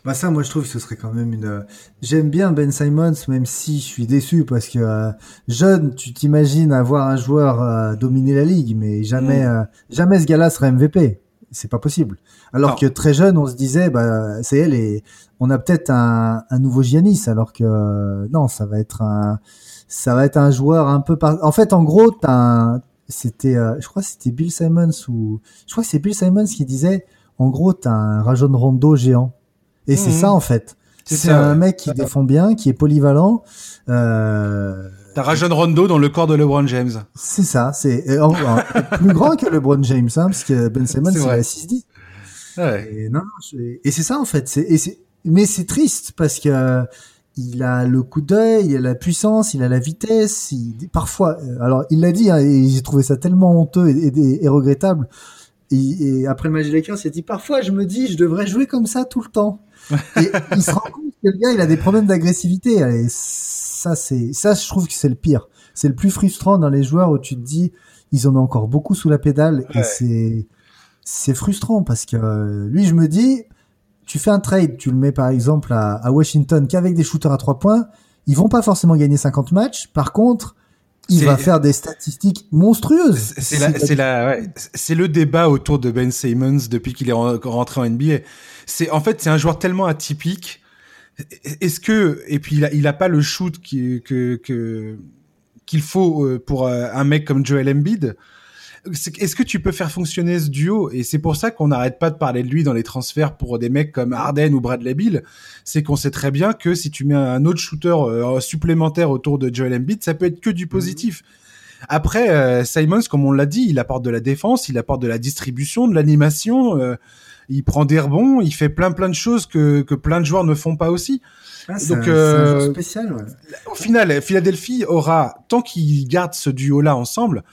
Bah ça, moi je trouve que ce serait quand même une. J'aime bien Ben Simons, même si je suis déçu parce que euh, jeune, tu t'imagines avoir un joueur euh, dominer la ligue, mais jamais, mm. euh, jamais ce gars-là serait MVP. C'est pas possible. Alors que très jeune, on se disait, bah c'est elle et on a peut-être un, un nouveau Giannis, alors que non, ça va être un, ça va être un joueur un peu par. En fait, en gros, t'as c'était, je crois, que c'était Bill Simons ou je crois que c'est Bill Simons qui disait, en gros, t'as un Rajon Rondo géant. Et c'est mhm. ça en fait. C'est un mec qui défend bien, qui est polyvalent. Euh... T'as Rajon Rondo dans le corps de LeBron James. C'est ça, c'est plus grand que LeBron James, hein, parce que Ben Simmons c'est à 6-10. Ouais. Et, non, et c'est ça en fait. Et mais c'est triste parce que il a le coup d'œil, il a la puissance, il a la vitesse. Il, parfois, euh, alors il l'a dit, hein, et j'ai trouvé ça tellement honteux et, et regrettable. Et, après le match des Lakers, il a dit parfois je me dis je devrais jouer comme ça tout le temps. Et il se rend compte que le gars, il a des problèmes d'agressivité. Ça, c'est, ça, je trouve que c'est le pire. C'est le plus frustrant dans les joueurs où tu te dis, ils en ont encore beaucoup sous la pédale. Et c'est, c'est frustrant parce que lui, je me dis, tu fais un trade, tu le mets par exemple à, à Washington qu'avec des shooters à trois points, ils vont pas forcément gagner 50 matchs. Par contre, il va faire des statistiques monstrueuses. C'est la, c'est le débat autour de Ben Simmons depuis qu'il est rentré en NBA. C'est en fait c'est un joueur tellement atypique. Est-ce que et puis il a, il a pas le shoot qui, que qu'il faut euh, pour euh, un mec comme Joel Embiid. Est-ce que tu peux faire fonctionner ce duo? Et c'est pour ça qu'on n'arrête pas de parler de lui dans les transferts pour des mecs comme Harden ou Bradley Bill. C'est qu'on sait très bien que si tu mets un autre shooter euh, supplémentaire autour de Joel Embiid, ça peut être que du positif. Après, Simons, comme on l'a dit, il apporte de la défense, il apporte de la distribution, de l'animation, il prend des rebonds, il fait plein plein de choses que, que plein de joueurs ne font pas aussi. Ah, Donc, un, spécial. Ouais. Au final, Philadelphie aura, tant qu'ils gardent ce duo-là ensemble,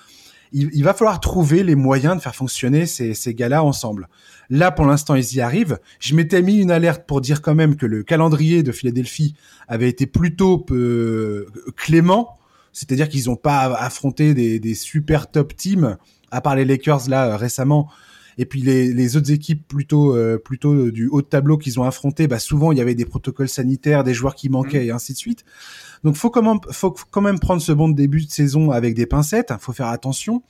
il, va falloir trouver les moyens de faire fonctionner ces, ces gars-là ensemble. Là, pour l'instant, ils y arrivent. Je m'étais mis une alerte pour dire quand même que le calendrier de Philadelphie avait été plutôt peu clément, c'est-à-dire qu'ils n'ont pas affronté des, des, super top teams, à part les Lakers là récemment. Et puis les, les autres équipes plutôt euh, plutôt du haut de tableau qu'ils ont affronté, bah souvent il y avait des protocoles sanitaires, des joueurs qui manquaient mmh. et ainsi de suite. Donc faut quand même, faut quand même prendre ce bon début de saison avec des pincettes. Hein, faut faire attention.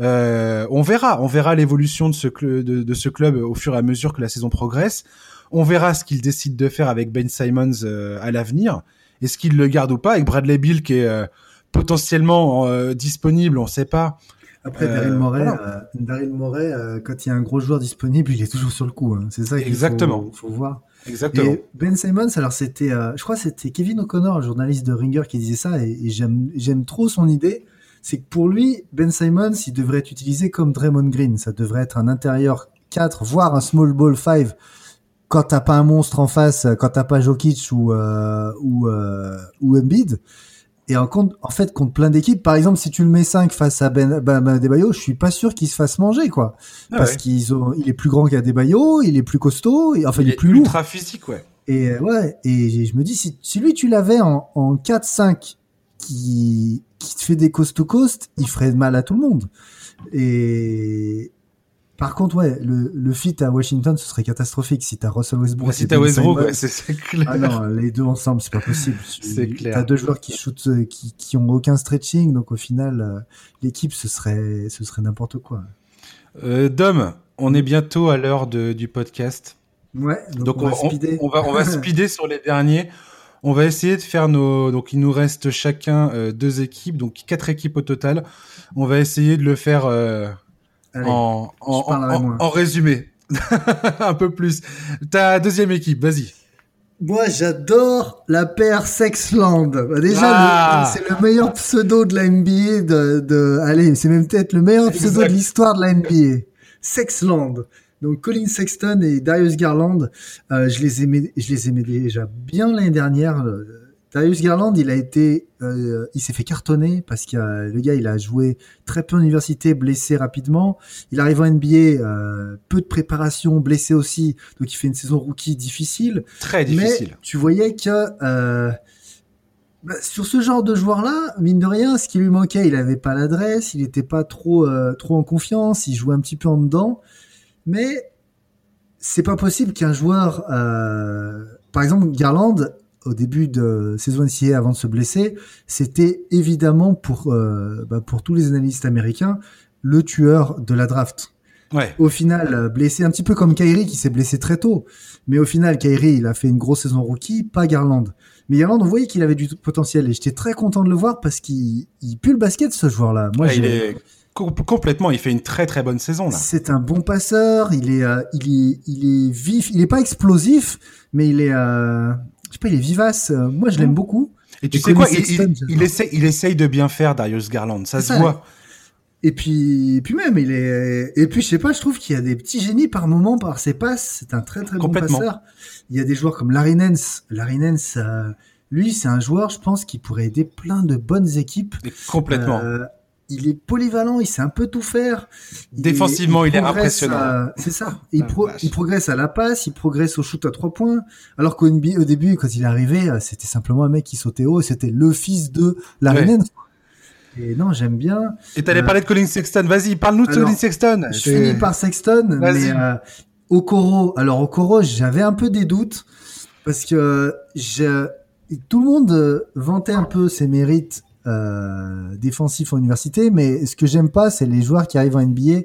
Euh, on verra, on verra l'évolution de ce, de, ce club au fur et à mesure que la saison progresse. On verra ce qu'il décide de faire avec Ben Simons euh, à l'avenir. Est-ce qu'il le garde ou pas? Avec Bradley Bill qui est euh, potentiellement disponible, on ne sait pas. Après, Daryl Morey, Daryl Morey quand il y a un gros joueur disponible, il est toujours sur le coup. Hein. C'est ça qu'il faut, faut, voir. Exactement. Et ben Simons, alors c'était, euh, je crois c'était Kevin O'Connor, le journaliste de Ringer, qui disait ça, et, j'aime, j'aime trop son idée. C'est que pour lui, Ben Simons, il devrait être utilisé comme Draymond Green. Ça devrait être un intérieur 4, voire un small ball 5 quand t'as pas un monstre en face, quand t'as pas Jokic ou euh, ou euh, ou Embiid. Et en, compte, en fait, contre plein d'équipes, par exemple, si tu le mets 5 face à Ben, ben, ben Adebayo, je suis pas sûr qu'il se fasse manger, quoi. Ah Parce qu'ils ont, il est plus grand qu'Adebayo, il est plus costaud, et, enfin, il, il est, plus ultra lourd. physique, ouais. Et euh, ouais, et je me dis, si, si lui, tu l'avais en, en 4-5, qui, qui te fait des coast to coast, il ferait mal à tout le monde. Et, Par contre, ouais, le, le fit à Washington, ce serait catastrophique si t'as Russell Westbrook. Ouais, si t'as Westbrook, ouais, c'est clair. Ah non, les deux ensemble, c'est pas possible. C'est clair. T'as deux joueurs qui shootent, qui, qui ont aucun stretching, donc au final, euh, l'équipe, ce serait, ce serait n'importe quoi. Euh, Dom, on est bientôt à l'heure du podcast. Ouais, donc, donc on, on, va speeder. on, va, on va speeder sur les derniers. On va essayer de faire nos. Donc, il nous reste chacun euh, deux équipes, donc quatre équipes au total. On va essayer de le faire euh, Allez, en, en, parlerai en- moins. en résumé. Un peu plus. Ta deuxième équipe, vas-y. Moi, j'adore la paire Sexland. Bah, déjà, Ah. c'est le meilleur pseudo de la NBA de, de allez, c'est même peut-être le meilleur pseudo Exact. de l'histoire de la NBA. Sexland. Donc, Colin Sexton et Darius Garland, euh, je les aimais, je les aimais déjà bien l'année dernière. Euh, Darius Garland, il a été, euh, il s'est fait cartonner parce que euh, le gars, il a joué très peu en université, blessé rapidement. Il arrive en NBA, euh, peu de préparation, blessé aussi, donc il fait une saison rookie difficile. Très difficile. Mais tu voyais que euh, bah, sur ce genre de joueur-là, mine de rien, ce qui lui manquait, il avait pas l'adresse, il n'était pas trop euh, trop en confiance, il jouait un petit peu en dedans. Mais c'est pas possible qu'un joueur, euh, par exemple Garland, au début de saison NCAA avant de se blesser, c'était évidemment pour euh, bah, pour tous les analystes américains le tueur de la draft Ouais. au final euh, blessé un petit peu comme Kyrie qui s'est blessé très tôt. Mais au final, Kyrie, il a fait une grosse saison rookie, pas Garland. Mais Garland, on voyait qu'il avait du potentiel et j'étais très content de le voir parce qu'il il pue le basket ce joueur-là. Moi, Ouais, il est com- complètement. Il fait une très très bonne saison là. c'est un bon passeur. Il est, euh, il est, il est vif. Il est pas explosif, mais il est, euh, je sais pas, il est vivace. Euh, Moi, je l'aime beaucoup. Et tu Et sais quoi il, Sexton, il, essaye, il essaye de bien faire Darius Garland. Ça se ça. voit. Et puis, et puis même, il est, et puis je sais pas, je trouve qu'il y a des petits génies par moment par ses passes. C'est un très très bon passeur. Il y a des joueurs comme Larry Nance. Larry Nance, euh, lui, c'est un joueur, je pense, qui pourrait aider plein de bonnes équipes. Et Complètement. Euh, il est polyvalent, il sait un peu tout faire. Il Défensivement, il est progresse impressionnant. C'est ça. Il, La pro- vache. il progresse à la passe, il progresse au shoot à trois points. Alors qu'au au début, quand il est arrivé, euh, c'était simplement un mec qui sautait haut. C'était le fils de Larry Ouais. Et non, j'aime bien. Et t'allais euh, parler de Colin Sexton. Vas-y, parle-nous de Colin Sexton. Je finis par Sexton, Vas-y. mais euh, Okoro. Alors Okoro, j'avais un peu des doutes parce que je, tout le monde euh, vantait un peu ses mérites euh, défensifs en université, mais ce que j'aime pas, c'est les joueurs qui arrivent en NBA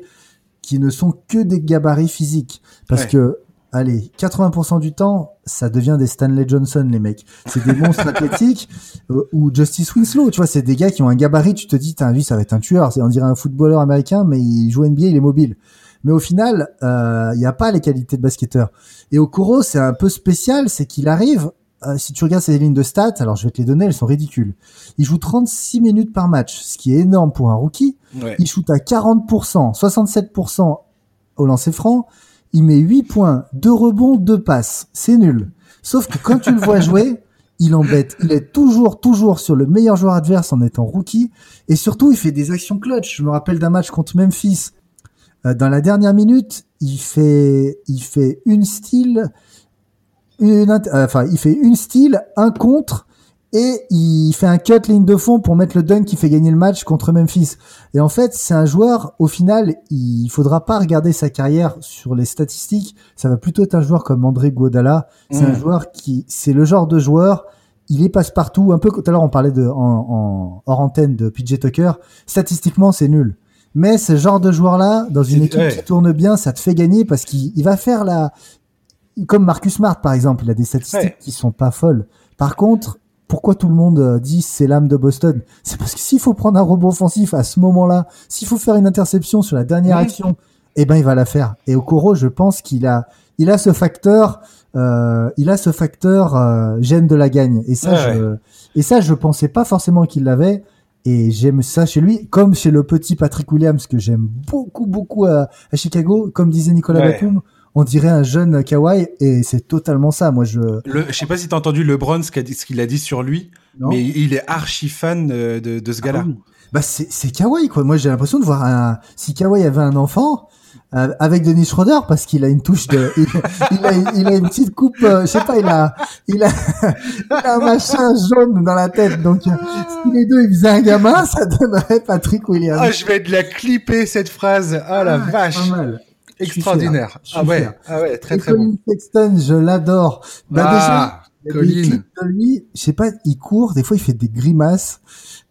qui ne sont que des gabarits physiques, parce Ouais. que allez, 80% du temps, ça devient des Stanley Johnson, les mecs. C'est des monstres athlétiques euh, ou Justice Winslow. Tu vois, c'est des gars qui ont un gabarit. Tu te dis, lui, ça va être un tueur. C'est on dirait un footballeur américain, mais il joue NBA, il est mobile. Mais au final, euh, il n'y a pas les qualités de basketteur. Et Okoro, c'est un peu spécial, c'est qu'il arrive. Euh, si tu regardes ses lignes de stats, alors je vais te les donner, elles sont ridicules. Il joue 36 minutes par match, ce qui est énorme pour un rookie. Ouais. Il shoot à 40%, 67% au lancer franc. Il met 8 points, 2 rebonds, 2 passes. C'est nul. Sauf que quand tu le vois jouer, il embête. Il est toujours, toujours sur le meilleur joueur adverse en étant rookie. Et surtout, il fait des actions clutch. Je me rappelle d'un match contre Memphis. Euh, dans la dernière minute, il fait, il fait une steal, une, euh, enfin, il fait une steal, un contre, et il fait un cut ligne de fond pour mettre le dunk qui fait gagner le match contre Memphis. Et en fait, c'est un joueur, au final, il faudra pas regarder sa carrière sur les statistiques. Ça va plutôt être un joueur comme André Godala. C'est Mm. un joueur qui, c'est le genre de joueur, il est passe-partout. Un peu, tout à l'heure, on parlait de, en, en, hors antenne de PJ Tucker. Statistiquement, c'est nul. Mais ce genre de joueur-là, dans une équipe ouais. qui tourne bien, ça te fait gagner parce qu'il il va faire la, comme Marcus Smart, par exemple, il a des statistiques Ouais. qui sont pas folles. Par contre, pourquoi tout le monde euh, dit c'est l'âme de Boston? C'est parce que s'il faut prendre un rebond offensif à ce moment-là, s'il faut faire une interception sur la dernière action, eh ben il va la faire. Et Okoro, je pense qu'il a, il a ce facteur, euh, il a ce facteur euh, gêne de la gagne. Et ça, Ouais, je, et ça, je pensais pas forcément qu'il l'avait. Et j'aime ça chez lui, comme chez le petit Patrick Williams que j'aime beaucoup, beaucoup à, à Chicago. Comme disait Nicolas Ouais. Batum, on dirait un jeune Kawhi, et c'est totalement ça. Moi, je. Le, je sais pas si t'as entendu LeBron ce qu'a dit- ce qu'il a dit sur lui, Non mais il est archi fan euh, de, de ce gars-là. Ah oui. Bah c'est c'est Kawhi quoi. Moi j'ai l'impression de voir un si Kawhi avait un enfant euh, avec Denis Schroeder parce qu'il a une touche de il, il a il a une petite coupe euh, je sais pas il a il a il a un machin jaune dans la tête donc euh, si les deux ils faisaient un gamin ça donnerait Patrick Williams. Ah, je vais de la clipper cette phrase. Ah la Ah, vache. Pas mal. Extraordinaire. Ah ouais, ah ouais, très très Colin bon. Sexton, je l'adore. Bah ah, déjà, Colin. clips de lui, je sais pas, il court, des fois il fait des grimaces.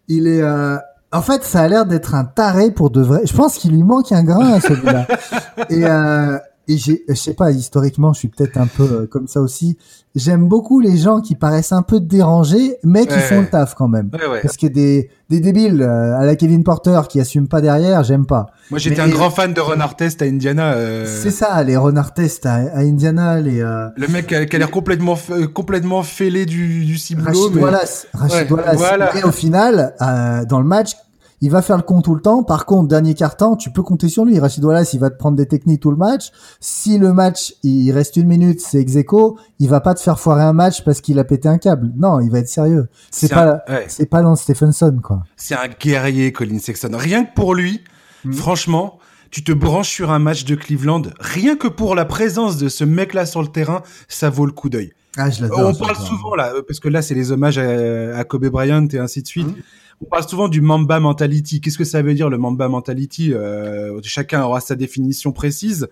Il est, euh, en fait, ça a l'air d'être un taré pour de vrai. Je pense qu'il lui manque un grain à celui-là. et euh, et j'ai, je sais pas, historiquement, je suis peut-être un peu euh, comme ça aussi. J'aime beaucoup les gens qui paraissent un peu dérangés, mais qui Ouais. font le taf quand même. Ouais, ouais. Parce que des, des débiles euh, à la Kevin Porter qui assument pas derrière, j'aime pas. Moi, j'étais un grand fan de Ron Artest à Indiana. euh, C'est ça, les Ron Test à, à Indiana, les euh, Le mec qui a, l'air complètement, euh, complètement fêlé du, du ciblot. Rachid mais- Wallace. Rachid Wallace. voilà. Et au final, euh, dans le match, il va faire le compte tout le temps. Par contre, dernier quart-temps, tu peux compter sur lui. Rachid Wallace, il va te prendre des techniques tout le match. Si le match, il reste une minute, c'est ex aequo, il va pas te faire foirer un match parce qu'il a pété un câble. Non, il va être sérieux. C'est pas, ouais. c'est pas Lance Stephenson, quoi. C'est un guerrier, Colin Sexton. Rien que pour lui, Mhm. franchement, tu te branches sur un match de Cleveland, rien que pour la présence de ce mec-là sur le terrain, ça vaut le coup d'œil. Ah, je. On parle souvent là, euh, parce que là c'est les hommages à, à Kobe Bryant et ainsi de suite. Mhm. On parle souvent du Mamba mentality. Qu'est-ce que ça veut dire le Mamba mentality Euh, Chacun aura sa définition précise.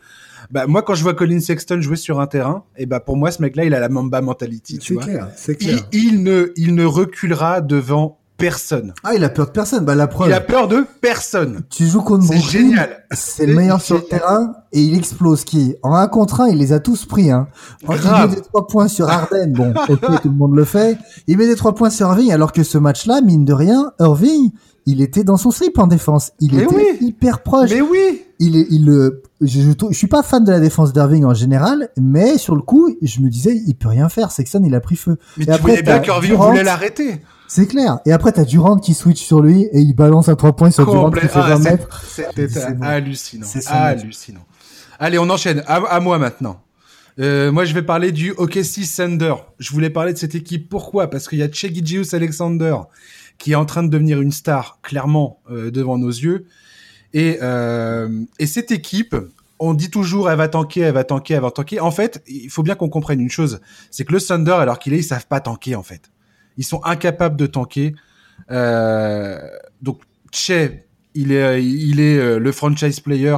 Bah moi quand je vois Colin Sexton jouer sur un terrain, et bah pour moi ce mec-là il a la Mamba mentality. C'est clair, c'est Il, clair. il ne il ne reculera devant personne. Ah, il a peur de personne. Bah, la preuve. Il a peur de personne. Tu joues contre C'est Brooklyn, génial. C'est le meilleur sur le terrain et il explose qui En un contre un, il les a tous pris. Hein. En- Il met des trois points sur Arden. Bon, ok, tout le monde le fait. Il met des trois points sur Irving alors que ce match-là, mine de rien, Irving, il était dans son slip en défense. Il Mais était oui. hyper proche. Mais oui. Il le, je, je, suis pas fan de la défense d'Irving en général, mais sur le coup, je me disais, il peut rien faire. Sexton, il a pris feu. Mais Et tu après, voyais bien qu'Irving voulait l'arrêter. C'est clair. Et après, t'as Durant qui switch sur lui et il balance un trois points sur Durant qui fait Ah, 20 c'est- mètres. C'était C'est bon. hallucinant. Hallucinant. Allez, on enchaîne. À, à moi maintenant. Euh, moi, je vais parler du OKC Thunder. Je voulais parler de cette équipe. Pourquoi? Parce qu'il y a Chegigius Alexander qui est en train de devenir une star, clairement, euh, devant nos yeux. Et, euh, et cette équipe, on dit toujours, elle va tanker, elle va tanker, elle va tanker. En fait, il faut bien qu'on comprenne une chose. C'est que le Thunder, alors qu'il est, ils savent pas tanker, en fait. Ils sont incapables de tanker. Euh, donc, Che, il est, il est euh, le franchise player.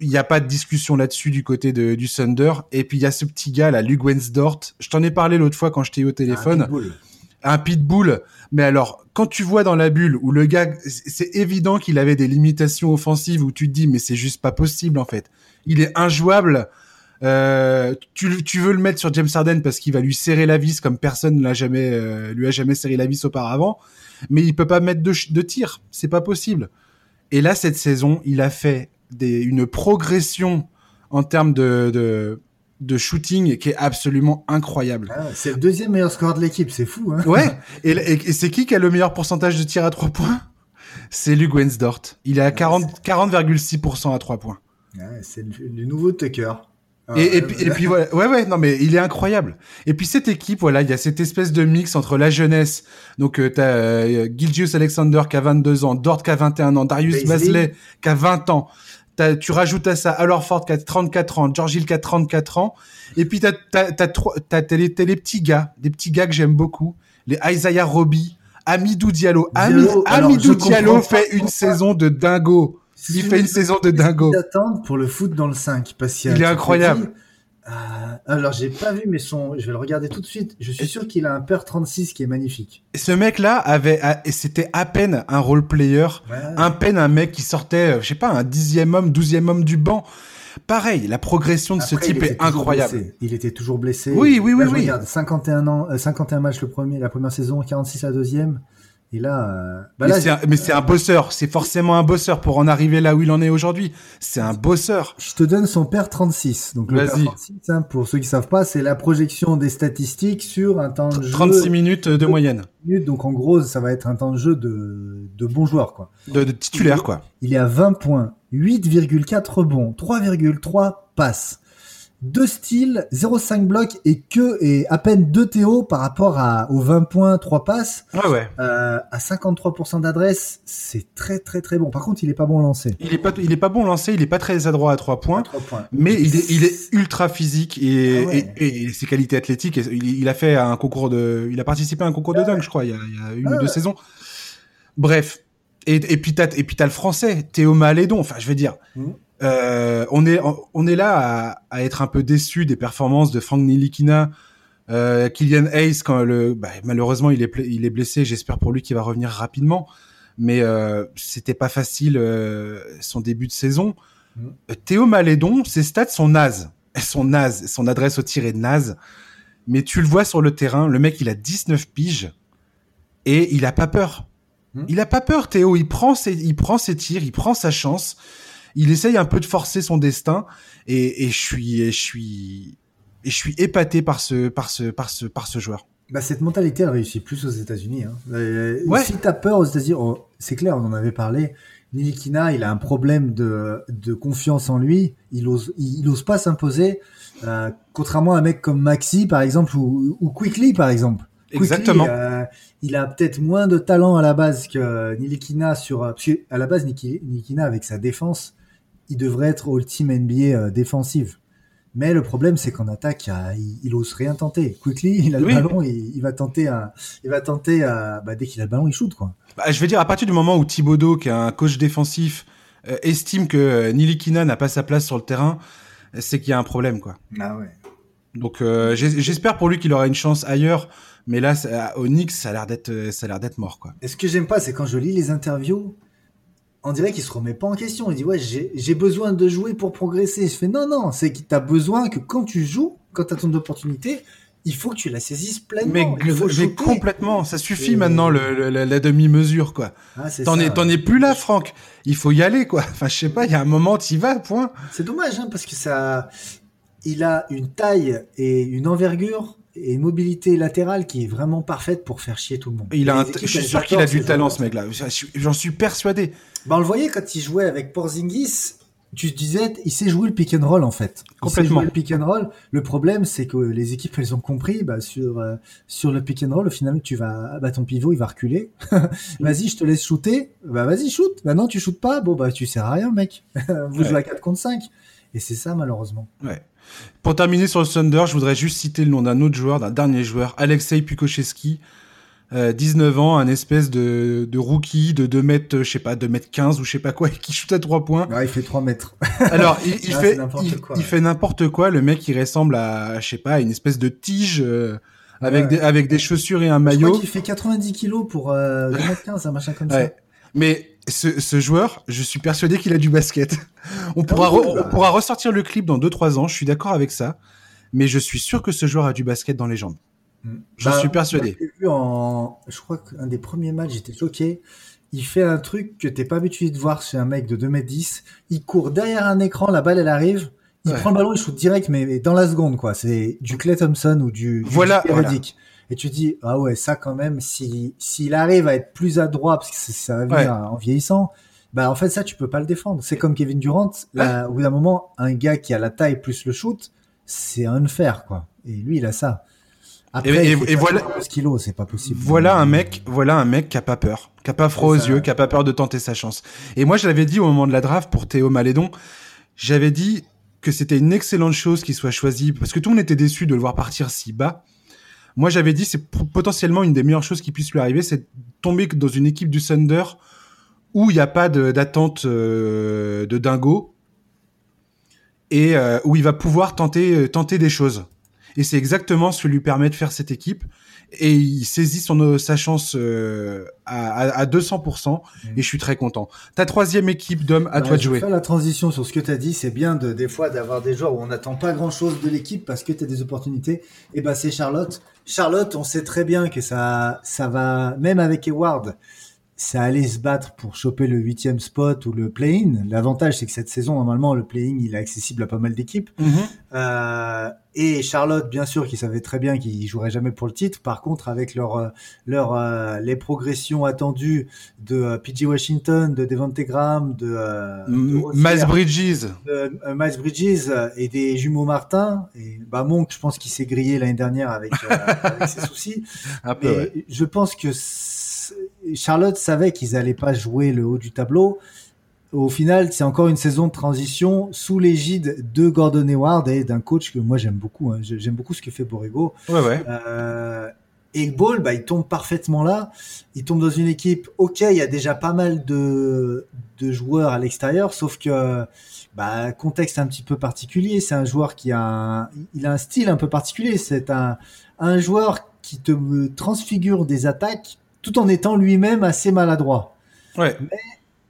Il n'y a pas de discussion là-dessus du côté de, du Thunder. Et puis, il y a ce petit gars, là, Luke Wensdort. Je t'en ai parlé l'autre fois quand je t'ai eu au téléphone. Un pitbull. Mais alors, quand tu vois dans la bulle où le gars, c'est évident qu'il avait des limitations offensives où tu te dis, mais c'est juste pas possible, en fait. Il est injouable. Euh, tu, veux le mettre sur James Harden parce qu'il va lui serrer la vis comme personne l'a jamais, euh, lui a jamais serré la vis auparavant. Mais il peut pas mettre de, tir. C'est pas possible. Et là, cette saison, il a fait une progression en termes de, de shooting qui est absolument incroyable. Ah, c'est le deuxième meilleur score de l'équipe, c'est fou. Hein Ouais. Et, et- et c'est qui qui a le meilleur pourcentage de tir à 3 points? C'est Luke Wensdort. Il est à 40 40,6% à 3 points. Ouais, c'est le, le nouveau Tucker. Ah, Et, puis, et puis voilà, ouais ouais non mais il est incroyable. Et puis cette équipe voilà, il y a cette espèce de mix entre la jeunesse. Donc euh, t'as euh, Gilgius Alexander qui a 22 ans, Dort qui a 21 ans, Darius. Basley qui a 20 ans. Tu rajoutes à ça Alors Ford qui a 34 ans, George Hill qui a 34 ans. Et puis t'as t'as les, petits gars, des petits gars que j'aime beaucoup, les Isaiah Roby, Amidou Diallo. Ami- Diallo, alors, Amidou Diallo fait une saison de dingo. Il fait une saison de dingo. d'attendre pour le foot dans le 5 parce Il est incroyable. Euh, alors j'ai pas vu mais son je vais le regarder tout de suite. Je suis sûr qu'il a un père 36 qui est magnifique. Ce mec-là avait, c'était à peine un role player, Ouais. à peine un mec qui sortait, euh, je sais pas, un dixième homme, douzième homme du banc. Pareil, la progression de ce type est incroyable. blessé. Il était toujours blessé. Oui, oui, Là, oui, je oui. Regarde, 51 ans, euh, 51 matchs le premier, la première saison, 46 la deuxième. Et là, euh, bah mais là, c'est un, mais c'est un bosseur, c'est forcément un bosseur pour en arriver là où il en est aujourd'hui. C'est un bosseur. je te donne son père 36. Donc le père Vas-y. 36, hein, pour ceux qui savent pas, c'est la projection des statistiques sur un temps de jeu 36 minutes de moyenne, minutes. Donc en gros, ça va être un temps de jeu de, de bons joueurs, quoi. de, de titulaire quoi. Il est à 20 points, 8,4 rebonds, 3,3 passes, 2 styles, 0,5 blocs et que et à peine 2 TO par rapport à, aux 20 points, 3 passes. Ouais ouais. Euh, à 53% d'adresse, c'est très très très bon. Par contre, il est pas bon lancé. Il est pas, il est pas bon lancé, il est pas très adroit à trois points. 3 points. Mais il est, il est ultra physique et, Ah ouais. et, et ses qualités athlétiques. Il, il a fait un concours de, il a participé à un concours de dunk, je crois, il y a, il y a une Ah ou deux saisons. Bref. Et, et puis t'as, le français, Théo Malédon. Enfin, je veux dire, Mhm. Euh, on est on est là à, être un peu déçu des performances de Frank Nilikina, euh, Kylian Hayes quand le bah, malheureusement il est il est blessé. J'espère pour lui qu'il va revenir rapidement, mais euh, c'était pas facile euh, son début de saison. Mm. Théo Malédon, ses stats sont nazes, elles sont nazes, son adresse au tir est naze, mais tu le vois sur le terrain, le mec il a 19 piges et il a pas peur. Mm. Il a pas peur, Théo. Il prend ses, il prend ses tirs, il prend sa chance il essaye un peu de forcer son destin et, je suis, je suis, et je suis épaté par ce, par ce, par ce, par ce joueur. Bah, cette mentalité, elle réussit plus aux États-Unis. Hein. Euh, ouais. Si t'as peur aux États-Unis, oh, c'est clair, on en avait parlé. Nilikina, il a un problème de, de confiance en lui. Il ose, il, ose pas s'imposer. Euh, contrairement à un mec comme Maxi, par exemple, ou, ou Quickly, par exemple. Exactement. Euh, il a peut-être moins de talent à la base que Nilikina sur. Parce la base, Nilikina, avec sa défense, il devrait être All Team NBA euh, défensive. Mais le problème, c'est qu'en attaque, il, il, ose rien tenter. Quickly, il a le ballon, il, il va tenter, à, il va tenter, à, bah, dès qu'il a le ballon, il shoot quoi. Bah, je veux dire, à partir du moment où Thibodeau, qui est un coach défensif, euh, estime que euh, Nilikina n'a pas sa place sur le terrain, c'est qu'il y a un problème quoi. Ah ouais. Donc j'espère pour lui qu'il aura une chance ailleurs, mais là, au Knicks, ça a l'air d'être, ça a l'air d'être mort quoi. Et ce que j'aime pas, c'est quand je lis les interviews, on dirait qu'il se remet pas en question. Il dit ouais, j'ai besoin de jouer pour progresser. Je fais non, non, c'est que tu as besoin que quand tu joues, quand tu as ton opportunité, il faut que tu la saisisses pleinement. Mais, complètement, ça suffit maintenant le, la, demi-mesure quoi. Ah, t'en es, es plus là, Franck. Il faut y aller quoi. Enfin, je sais pas, il y a un moment, tu y vas, point. C'est dommage hein, parce que ça, il a une taille et une envergure et une mobilité latérale qui est vraiment parfaite pour faire chier tout le monde. Il a je suis sûr qu'il a du talent, ce mec-là. J'en suis persuadé. Bah, on le voyait quand il jouait avec Porzingis. Tu disais, il sait jouer le pick and roll en fait. Complètement. Il sait jouer le pick and roll. Le problème, c'est que les équipes, elles ont compris, bah, sur euh, sur le pick and roll, au final, tu vas, bah, ton pivot, il va reculer. vas-y, je te laisse shooter. Bah, vas-y, shoot. Bah, non, tu shootes pas. Bon, bah, tu sers à rien, mec. Vous jouez à 4 contre 5. Et c'est ça, malheureusement. Ouais. Pour terminer sur le Thunder, je voudrais juste citer le nom d'un autre joueur, d'un dernier joueur, Alexei Pukocheski. 19 euh, ans, un espèce de, de rookie de 2 mètres, je sais pas, 2 mètres 15 ou je sais pas quoi, qui shoot à 3 points. Ouais, il fait 3 mètres. Alors, il, il fait, il, fait n'importe quoi. Le mec, il ressemble à, je sais pas, une espèce de tige, euh, avec des, avec des chaussures et un maillot. Je crois qu'il fait 90 kilos pour, euh, 2 mètres 15, un machin comme ouais. ça. Mais ce, ce, joueur, je suis persuadé qu'il a du basket. On ah pourra, on pourra ressortir le clip dans 2-3 ans, je suis d'accord avec ça. Mais je suis sûr que ce joueur a du basket dans les jambes. Mm. Je bah, suis persuadé. Vu en, je crois qu'un des premiers matchs, j'étais choqué. Il fait un truc que t'es pas habitué de voir chez un mec de 2m10. Il court derrière un écran, la balle elle arrive. Il prend le ballon, il shoot direct, mais dans la seconde, quoi. C'est du Clay Thompson ou du, du voilà, Et tu dis, ah ouais, ça quand même, si, s'il arrive à être plus adroit, parce que ça va venir en vieillissant, bah en fait ça tu peux pas le défendre. C'est comme Kevin Durant. Là, au bout d'un moment, un gars qui a la taille plus le shoot, c'est unfair quoi. Et lui il a ça et, voilà, c'est pas possible. Voilà un mec, voilà un mec qui a pas peur, qui a pas froid aux yeux, qui a pas peur de tenter sa chance. Et moi, je l'avais dit au moment de la draft pour Théo Malédon, j'avais dit que c'était une excellente chose qu'il soit choisi parce que tout le monde était déçu de le voir partir si bas. Moi, j'avais dit c'est potentiellement une des meilleures choses qui puisse lui arriver, c'est tomber dans une équipe du Thunder où il n'y a pas d'attente euh, de dingo et euh, où il va pouvoir tenter euh, tenter des choses. Et c'est exactement ce qui lui permet de faire cette équipe. Et il saisit son, sa chance euh, à, à, 200%. Mmh. Et je suis très content. Ta troisième équipe d'hommes, à toi de jouer. Faire la transition sur ce que tu as dit. C'est bien de, des fois d'avoir des joueurs où on n'attend pas grand-chose de l'équipe parce que tu as des opportunités. Et ben c'est Charlotte. Charlotte, on sait très bien que ça, ça va, même avec Eward, ça allait se battre pour choper le huitième spot ou le play-in. L'avantage, c'est que cette saison, normalement, le play-in, il est accessible à pas mal d'équipes. Mmh. Euh, et Charlotte, bien sûr, qui savait très bien qu'ils joueraient jamais pour le titre. Par contre, avec leur, euh, leur, euh, les progressions attendues de euh, PG Washington, de Devonte Graham, de, Miles Bridges, de, Miles Bridges et des jumeaux Martin. Et bah Monk, je pense qu'il s'est grillé l'année dernière avec, avec ses soucis. Un peu, Je pense que Charlotte savait qu'ils allaient pas jouer le haut du tableau au final, c'est encore une saison de transition sous l'égide de Gordon Hayward et d'un coach que moi j'aime beaucoup. Hein. J'aime beaucoup ce que fait Borrego. Ouais, ouais. Euh, Et Ball, bah, il tombe parfaitement là. Il tombe dans une équipe. Ok, il y a déjà pas mal de, de joueurs à l'extérieur, sauf que bah, contexte un petit peu particulier. C'est un joueur qui a un, il a un style un peu particulier. C'est un, un joueur qui te transfigure des attaques tout en étant lui-même assez maladroit. Ouais. Mais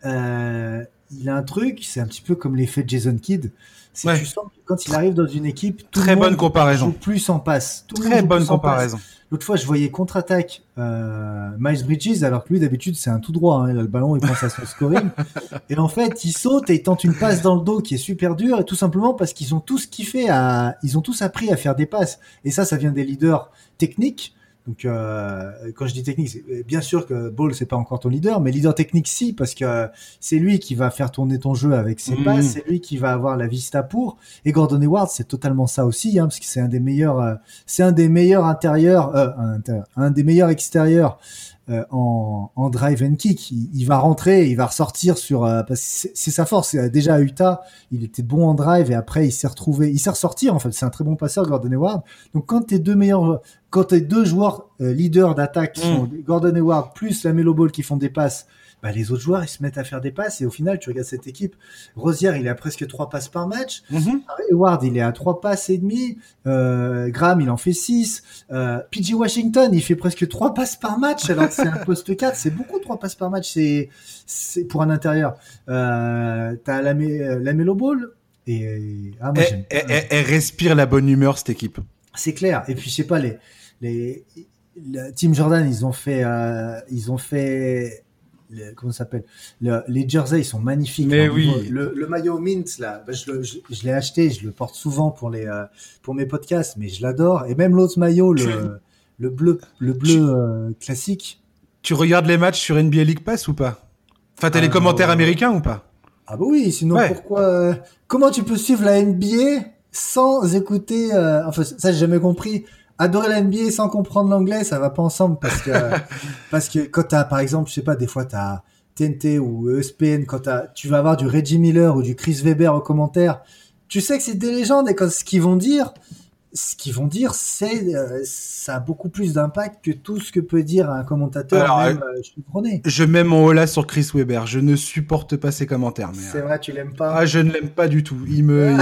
euh, il a un truc, c'est un petit peu comme l'effet de Jason Kidd. C'est Ouais. que tu sens que quand il arrive dans une équipe, tout Très le monde bonne comparaison. joue plus en passe. Tout Très bonne comparaison. L'autre fois, je voyais contre-attaque euh, Miles Bridges, alors que lui, d'habitude, c'est un tout droit. Hein. Il a le ballon, il pense à son scoring. et en fait, il saute et il tente une passe dans le dos qui est super dure, et tout simplement parce qu'ils ont tous kiffé à, ils ont tous appris à faire des passes. Et ça, ça vient des leaders techniques. Donc, euh, quand je dis technique, c'est bien sûr que Ball, c'est pas encore ton leader, mais leader technique, si, parce que c'est lui qui va faire tourner ton jeu avec ses passes, c'est lui qui va avoir la vista pour. Et Gordon Hayward, c'est totalement ça aussi, hein, parce que c'est un des meilleurs, euh, c'est un des meilleurs intérieurs, euh, un, intérieur, un des meilleurs extérieurs euh, en, en drive and kick. Il, il va rentrer, il va ressortir sur, euh, parce que c'est sa force. Euh, Déjà à Utah, il était bon en drive et après il s'est retrouvé, il s'est ressorti en fait. C'est un très bon passeur, Gordon Hayward. Donc quand tes deux meilleurs, quand tes deux joueurs euh, leaders d'attaque sont Gordon Hayward plus la Melo Ball qui font des passes, bah, les autres joueurs ils se mettent à faire des passes et au final tu regardes cette équipe. Rosière il a presque trois passes par match. Hayward, il est à trois passes et demi. Euh, Graham, il en fait 6. Euh, PG Washington, il fait presque trois passes par match, alors que c'est un poste 4. C'est beaucoup trois passes par match. C'est, c'est pour un intérieur. Euh, t'as la, la Melo Ball. Et, ah, moi, Elle, elle- elle respire la bonne humeur, cette équipe. c'est clair. Et puis, je sais pas, les, les, la Team Jordan, ils ont fait, euh, ils ont fait, le- comment ça s'appelle Le- Les jerseys, ils sont magnifiques. Mais oui. Le, le maillot mint, là, bah, je, le- je, je l'ai acheté, je le porte souvent pour les, euh, pour mes podcasts, mais je l'adore. Et même l'autre maillot, le, le bleu, le bleu Tu- euh, classique. Tu regardes les matchs sur NBA League Pass ou pas? Enfin, t'as Ah, les commentaires non. américains ou pas? Ah bah oui, sinon Ouais. pourquoi euh, Comment tu peux suivre la NBA sans écouter euh, Enfin, ça j'ai jamais compris. Adorer la NBA sans comprendre l'anglais, ça va pas ensemble parce que parce que quand t'as par exemple, je sais pas, des fois t'as TNT ou ESPN, quand t'as, tu vas avoir du Reggie Miller ou du Chris Weber au commentaire, tu sais que c'est des légendes et quand ce qu'ils vont dire, ce qu'ils vont dire, c'est euh, ça a beaucoup plus d'impact que tout ce que peut dire un commentateur Alors, même euh, chevronné. Je mets mon hola sur Chris Weber. Je ne supporte pas ses commentaires. C'est euh, vrai, tu l'aimes pas. Ah, je ne l'aime pas du tout. Il me,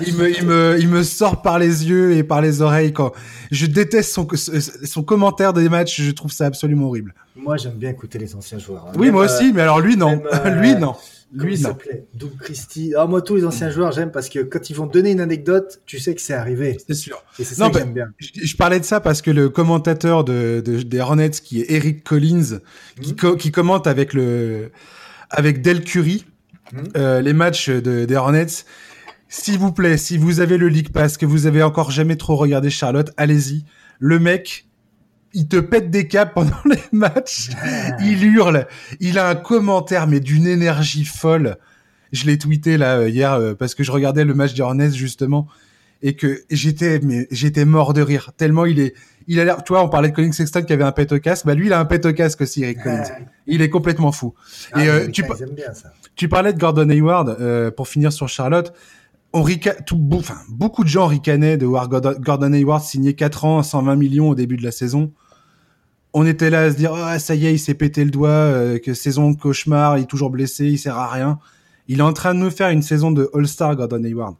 il, il me, il me, il me sort par les yeux et par les oreilles quand je déteste son, son commentaire des matchs. Je trouve ça absolument horrible. Moi, j'aime bien écouter les anciens joueurs. hein. Oui, Même, moi euh, aussi, mais alors lui non, euh, lui non, lui il s'appelait Doug Christie. Ah, moi, tous les anciens joueurs, j'aime parce que quand ils vont donner une anecdote, tu sais que c'est arrivé. C'est sûr. Et c'est Non, ça que bah, j'aime bien. Je, je parlais de ça parce que le commentateur de, de- des Hornets, qui est Eric Collins, qui, Mhm. co- qui commente avec le avec Del Curry Mhm. euh, les matchs de, des Hornets. S'il vous plaît, si vous avez le League Pass, que vous avez encore jamais trop regardé Charlotte, allez-y. Le mec, il te pète des câbles pendant les matchs. Il hurle. Il a un commentaire, mais d'une énergie folle. Je l'ai tweeté là euh, hier euh, parce que je regardais le match des Hornets justement et que j'étais mais j'étais mort de rire tellement il est il a l'air tu vois on parlait de Colin Sexton qui avait un pet au casque bah lui il a un pet au casque aussi Eric Collins il est complètement fou Ah, et, euh, tu bien ça. tu parlais de Gordon Hayward euh, pour finir sur Charlotte on rica- tout, enfin, beaucoup de gens ricanaient de voir Gordon, Gordon Hayward signer 4 ans 120 millions au début de la saison on était là à se dire ah ça y est il s'est pété le doigt euh, que saison de cauchemar il est toujours blessé il sert à rien. Il est en train de nous faire une saison de All-Star Gordon Hayward.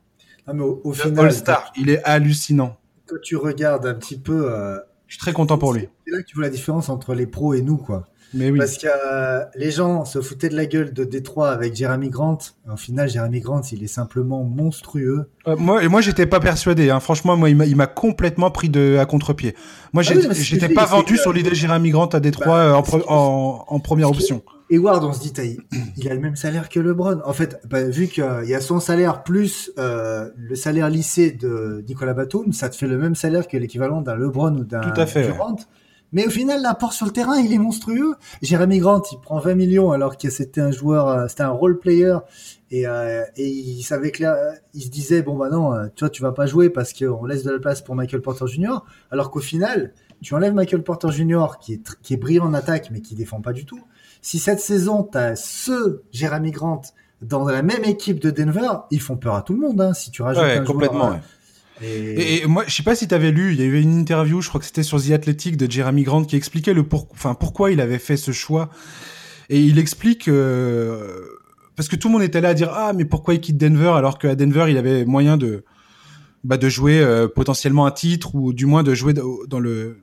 Ah, mais au, final, All-Star. Il est hallucinant. Quand tu regardes un petit peu, euh, je suis très content pour lui. c'est là que tu vois la différence entre les pros et nous, quoi. Mais oui Parce que euh, les gens se foutaient de la gueule de Détroit avec Jeremy Grant. Au final, Jeremy Grant, il est simplement monstrueux. Euh, moi, et moi, j'étais pas persuadé. Hein. Franchement, moi, il m'a, complètement pris de à contre-pied. Moi, Ah oui, j'étais pas vendu sur l'idée de Jérémy Grant à Détroit Bah, euh, en, pre- en, en première ce que- option. Hayward, on se dit, il, a le même salaire que LeBron. En fait, bah, vu qu'il y a son salaire plus euh, le salaire lycée de Nicolas Batum, ça te fait le même salaire que l'équivalent d'un LeBron ou d'un Tout à fait, Durant. Mais au final, l'apport sur le terrain, il est monstrueux. Jérémy Grant, il prend 20 millions alors que c'était un joueur, euh, c'était un role player et, euh, et il savait que là, il se disait bon bah non, euh, tu vois, tu vas pas jouer parce qu'on laisse de la place pour Michael Porter Jr. Alors qu'au final, tu enlèves Michael Porter Jr. qui est qui est brillant en attaque mais qui défend pas du tout. Si cette saison t'as ce Jérémy Grant dans la même équipe de Denver, ils font peur à tout le monde. Hein, si tu rajoutes Ouais, un complètement. joueur, ouais. Et... moi, je sais pas si tu avais lu, il y avait une interview, je crois que c'était sur The Athletic de Jeremy Grant qui expliquait le pour... enfin, pourquoi il avait fait ce choix. Et il explique euh, parce que tout le monde était là à dire ah mais pourquoi il quitte Denver alors qu'à Denver il avait moyen de bah, de jouer euh, potentiellement un titre ou du moins de jouer dans le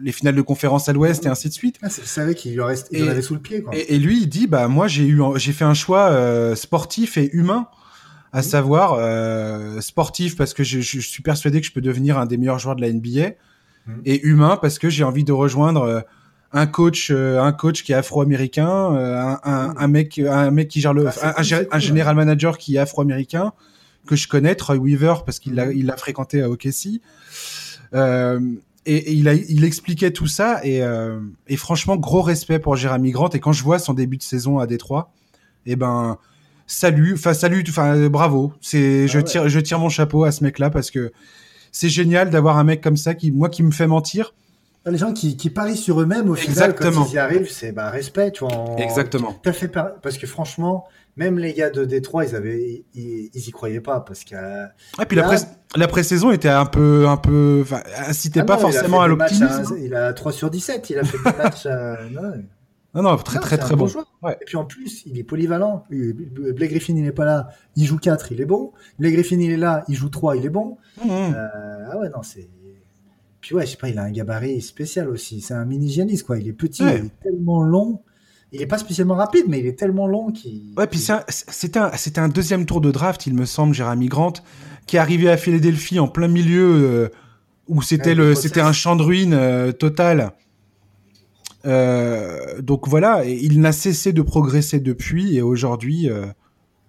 les finales de conférence à l'Ouest et ainsi de suite. Ah, c'est savait qu'il lui reste, il avait sous le pied. Quoi. Et, lui, il dit bah moi j'ai eu j'ai fait un choix euh, sportif et humain, à mmh. savoir euh, sportif parce que je, je, suis persuadé que je peux devenir un des meilleurs joueurs de la NBA mmh. et humain parce que j'ai envie de rejoindre euh, un coach un coach qui est afro-américain, un, un, mmh. un, mec un mec qui gère le ah, un, un, général manager qui est afro-américain que je connais, Troy Weaver parce qu'il l'a il l'a fréquenté à OKC. Euh, et, il, a, il expliquait tout ça et, euh, et franchement gros respect pour Jérémy Grant et quand je vois son début de saison à Détroit et eh ben salut enfin salut enfin bravo c'est je ah tire je tire mon chapeau à ce mec là parce que c'est génial d'avoir un mec comme ça qui moi qui me fait mentir les gens qui, qui parient sur eux-mêmes au final quand ils y arrivent c'est bah respect tu vois exactement tout à fait parce que franchement même les gars de Détroit, ils avaient, ils, y croyaient pas parce que. Ah, puis la, pré la pré-saison était un peu, un peu, enfin, incitait ah pas forcément à l'optimisme. Il a 3 sur 17, il a fait des matchs. non, non, très, très, très bon. Ouais. Et puis en plus, il est polyvalent. Blake Griffin, il n'est pas là, il joue 4, il est bon. Blake Griffin, il est là, il joue 3, il est bon. Mmh. Euh, ah ouais, non, c'est. Puis ouais, je sais pas, il a un gabarit spécial aussi. C'est un mini gianiste quoi. Il est petit, il est tellement long il est pas spécialement rapide, mais il est tellement long qu'il. Ouais, puis c'était un, un, deuxième tour de draft, il me semble, Jérémy Grant, qui est arrivé à Philadelphie en plein milieu euh, où c'était le, c'était un champ de ruines euh, total. Euh, donc voilà, il n'a cessé de progresser depuis et aujourd'hui,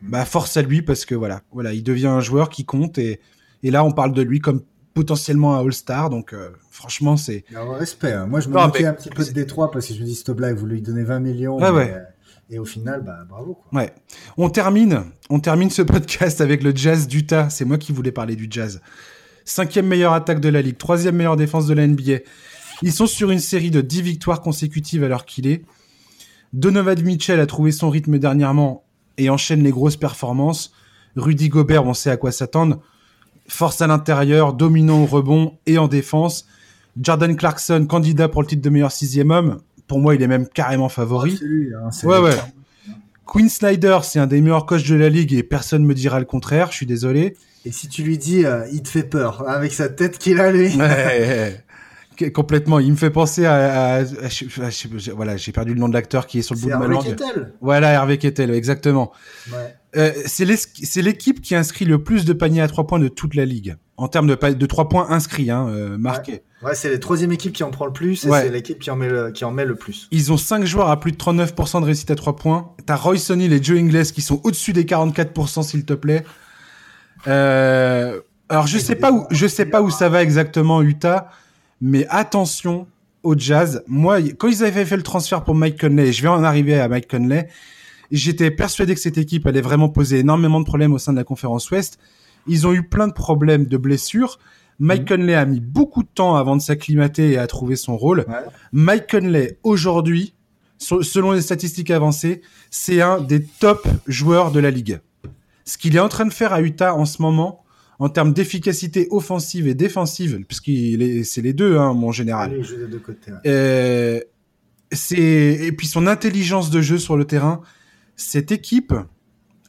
bah force à lui parce que voilà, voilà, il devient un joueur qui compte et, et là on parle de lui comme potentiellement un All-Star. Donc, euh, franchement, c'est. respect. Hein. Moi, je me moquais un petit peu de Détroit parce que je me dis, stop là, vous lui donnez 20 millions. ouais. Euh, et au final, bah, bravo. Quoi. Ouais. On termine, on termine ce podcast avec le Jazz d'Utah. C'est moi qui voulais parler du Jazz. Cinquième meilleure attaque de la ligue, troisième meilleure défense de la NBA. Ils sont sur une série de 10 victoires consécutives alors qu'il est. Donovan Mitchell a trouvé son rythme dernièrement et enchaîne les grosses performances. Rudy Gobert, on sait à quoi s'attendre force à l'intérieur, dominant au rebond et en défense. Jordan Clarkson, candidat pour le titre de meilleur sixième homme. Pour moi, il est même carrément favori. Hein, ouais, ouais. Quinn Snyder, c'est un des meilleurs coachs de la ligue et personne me dira le contraire. Je suis désolé. Et si tu lui dis, euh, il te fait peur avec sa tête qu'il a lui. Complètement. Il me fait penser à, voilà, j'ai perdu le nom de l'acteur qui est sur le bout de ma langue. Kettel. Voilà, Hervé Kettel, exactement. Ouais. Euh, c'est l'équipe qui inscrit le plus de paniers à trois points de toute la ligue en termes de, de trois points inscrits, hein, euh, marqués. Ouais, c'est la troisième équipe qui en prend le plus et c'est l'équipe qui en met le, qui en met le plus. Ils ont cinq joueurs à plus de 39% de réussite à trois points. T'as Roy Sonny et Joe Ingles qui sont au-dessus des 44% s'il te plaît. Euh, alors je sais pas où je sais pas où ça va exactement Utah, mais attention au Jazz. Moi, quand ils avaient fait le transfert pour Mike Conley, je vais en arriver à Mike Conley J'étais persuadé que cette équipe allait vraiment poser énormément de problèmes au sein de la conférence Ouest. Ils ont eu plein de problèmes de blessures. Mike mhm. Conley a mis beaucoup de temps avant de s'acclimater et à trouver son rôle. Mike Conley, aujourd'hui, selon les statistiques avancées, c'est un des top joueurs de la ligue. Ce qu'il est en train de faire à Utah en ce moment, en termes d'efficacité offensive et défensive, puisqu'il c'est les deux, hein, mon général. Euh, c'est et puis son intelligence de jeu sur le terrain, cette équipe,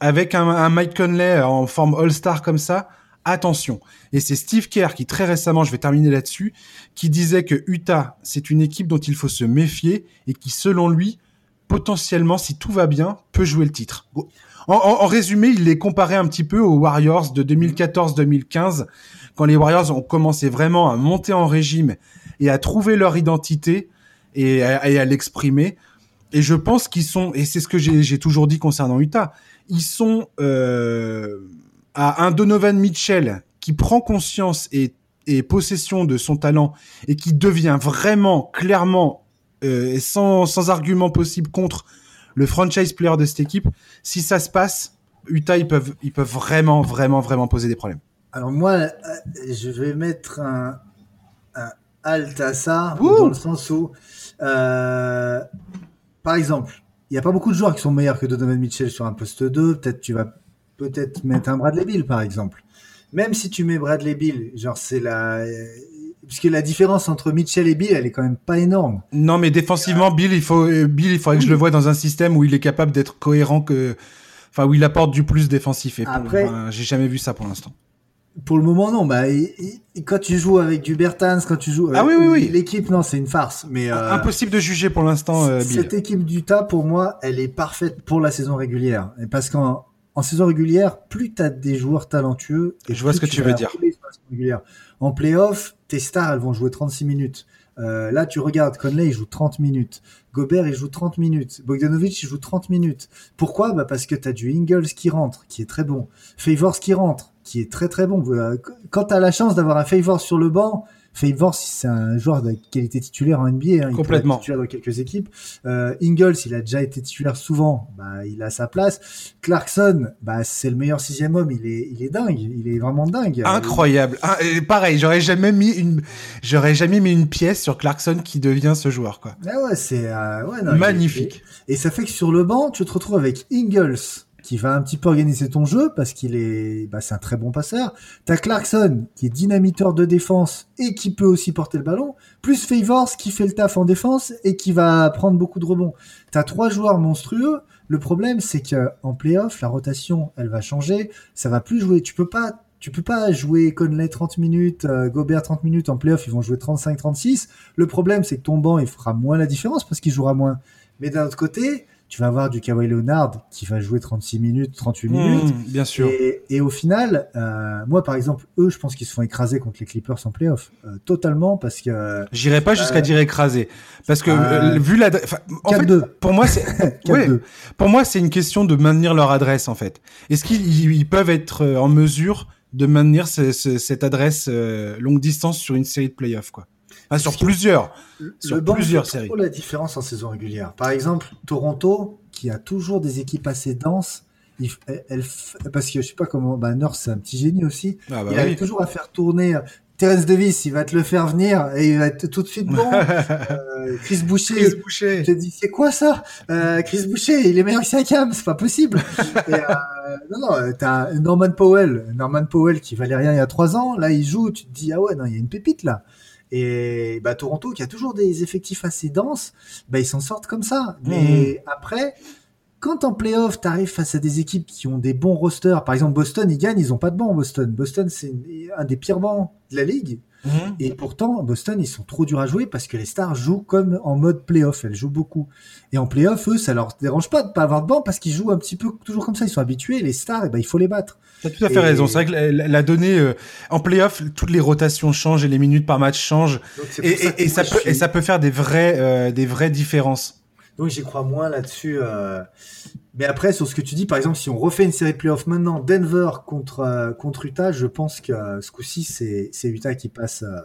avec un, Mike Conley en forme All-Star comme ça, attention. Et c'est Steve Kerr qui très récemment, je vais terminer là-dessus, qui disait que Utah, c'est une équipe dont il faut se méfier et qui, selon lui, potentiellement, si tout va bien, peut jouer le titre. En, résumé, il les comparait un petit peu aux Warriors de 2014-2015, quand les Warriors ont commencé vraiment à monter en régime et à trouver leur identité et à l'exprimer. Et je pense qu'ils sont, et c'est ce que j'ai toujours dit concernant Utah, ils sont euh, à un Donovan Mitchell qui prend conscience et, et, possession de son talent et qui devient vraiment, clairement, euh, et sans, sans argument possible contre le franchise player de cette équipe. Si ça se passe, Utah, ils peuvent, ils peuvent vraiment, vraiment, vraiment poser des problèmes. Alors moi, euh, je vais mettre un, un alt à ça, dans le sens où euh, par exemple, il n'y a pas beaucoup de joueurs qui sont meilleurs que Donovan Mitchell sur un poste 2. Peut-être tu vas peut-être mettre un Bradley Bill, par exemple. même si tu mets Bradley Bill, genre c'est la puisque la différence entre Mitchell et Bill, elle est quand même pas énorme. Non, mais défensivement, Bill, il faut, Bill, il faudrait que je le voie dans un système où il est capable d'être cohérent que, enfin, où il apporte du plus défensif. Et Après- enfin, j'ai jamais vu ça pour l'instant. Pour le moment, non. Bah, quand tu joues avec du Bertans, quand tu joues, Ah oui, oui, oui. l'équipe, non, c'est une farce. Mais euh, Impossible de juger pour l'instant, euh, Bill. cette équipe d'Utah, pour moi, elle est parfaite pour la saison régulière. Et parce qu'en en saison régulière, plus tu as des joueurs talentueux, et Je vois ce que tu veux dire. En playoff, tes stars, elles vont jouer 36 minutes. Euh, là, tu regardes, Conley, il joue 30 minutes. Gobert, il joue 30 minutes. Bogdanovic, il joue 30 minutes. Pourquoi? Bah Parce que tu as du Ingles qui rentre, qui est très bon. Favors qui rentre, qui est très très bon. Euh, Quand tu as la chance d'avoir un Favors sur le banc, Favors, c'est un joueur de qualité titulaire en NBA. Hein. Il être Complètement. titulaire dans quelques équipes. Euh, Ingles, il a déjà été titulaire souvent. Bah, il a sa place. Clarkson, bah, c'est le meilleur sixième homme. Il est, il est dingue. Il est vraiment dingue. Incroyable. Ah, pareil, j'aurais jamais mis une, j'aurais jamais mis une pièce sur Clarkson qui devient ce joueur, quoi. Ah ouais, c'est euh, ouais, non, Magnifique. Et ça fait que sur le banc, tu te retrouves avec Ingles qui va un petit peu organiser ton jeu parce qu'il est, bah, c'est un très bon passeur. T'as Clarkson qui est dynamiteur de défense et qui peut aussi porter le ballon, plus Favors qui fait le taf en défense et qui va prendre beaucoup de rebonds. T'as trois joueurs monstrueux. Le problème, c'est que en playoff, la rotation, elle va changer. Ça va plus jouer. Tu peux pas, tu peux pas jouer Conley 30 minutes, euh, Gobert 30 minutes en playoff. Ils vont jouer 35-36. Le problème, c'est que ton banc, il fera moins la différence parce qu'il jouera moins. Mais d'un autre côté, tu vas avoir du Kawhi Leonard qui va jouer 36 minutes, 38 minutes. Mmh, bien sûr. Et, et au final, euh, moi par exemple, eux, je pense qu'ils se font écraser contre les Clippers en playoff. Euh, totalement parce que J'irai pas jusqu'à Euh, dire écraser, parce que euh, euh, vu la, en fait, 4-2. pour moi, c'est, 4-2. ouais, pour moi, c'est une question de maintenir leur adresse en fait. Est-ce qu'ils ils- ils peuvent être en mesure de maintenir ce- ce- cette adresse euh, longue distance sur une série de playoffs quoi? Enfin, sur plusieurs. Sur le banc plusieurs séries. la différence en saison régulière. Par exemple, Toronto, qui a toujours des équipes assez denses, il elle- elle parce que je sais pas comment, bah Nurse c'est un petit génie aussi. Ah bah il arrive toujours à faire tourner. euh, Terence Davis, il va te le faire venir et il va être tout de suite bon. Euh, Chris Boucher, Chris Boucher. Je te dis, c'est quoi ça? Euh, Chris Boucher, il est meilleur que Siakam, c'est pas possible. Et, euh, non, non, t'as Norman Powell, Norman Powell qui valait rien il y a trois ans, là il joue, tu te dis, ah ouais, non, il y a une pépite là. Et bah, Toronto, qui a toujours des effectifs assez denses, bah, ils s'en sortent comme ça. Mais après, quand en playoff, t'arrives face à des équipes qui ont des bons rosters, par exemple Boston, ils gagnent, ils ont pas de banc Boston. Boston, c'est un des pires bancs de la ligue. Mhm. Et pourtant, Boston, ils sont trop durs à jouer parce que les stars jouent comme en mode playoff. Elles jouent beaucoup. Et en playoff, eux, ça leur dérange pas de pas avoir de banc parce qu'ils jouent un petit peu toujours comme ça. Ils sont habitués. Les stars, et ben, il faut les battre. T'as tout à fait Et- raison. C'est vrai que la, la- la donnée euh, en playoff, toutes les rotations changent et les minutes par match changent Donc, et, ça et- peut suis- et ça peut faire des vraies euh, des vraies différences. Donc, j'y crois moins là-dessus. euh. Mais après, sur ce que tu dis, par exemple, si on refait une série de playoffs maintenant, Denver contre, euh, contre Utah, je pense que euh, ce coup-ci, c'est c'est Utah qui passe. euh,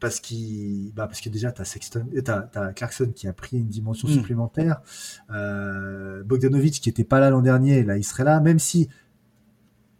parce, qu'il, bah parce que déjà, tu as, Sexton, t'as, t'as Clarkson qui a pris une dimension Mm. supplémentaire. Bogdanovic qui était pas là l'an dernier, là, il serait là. Même si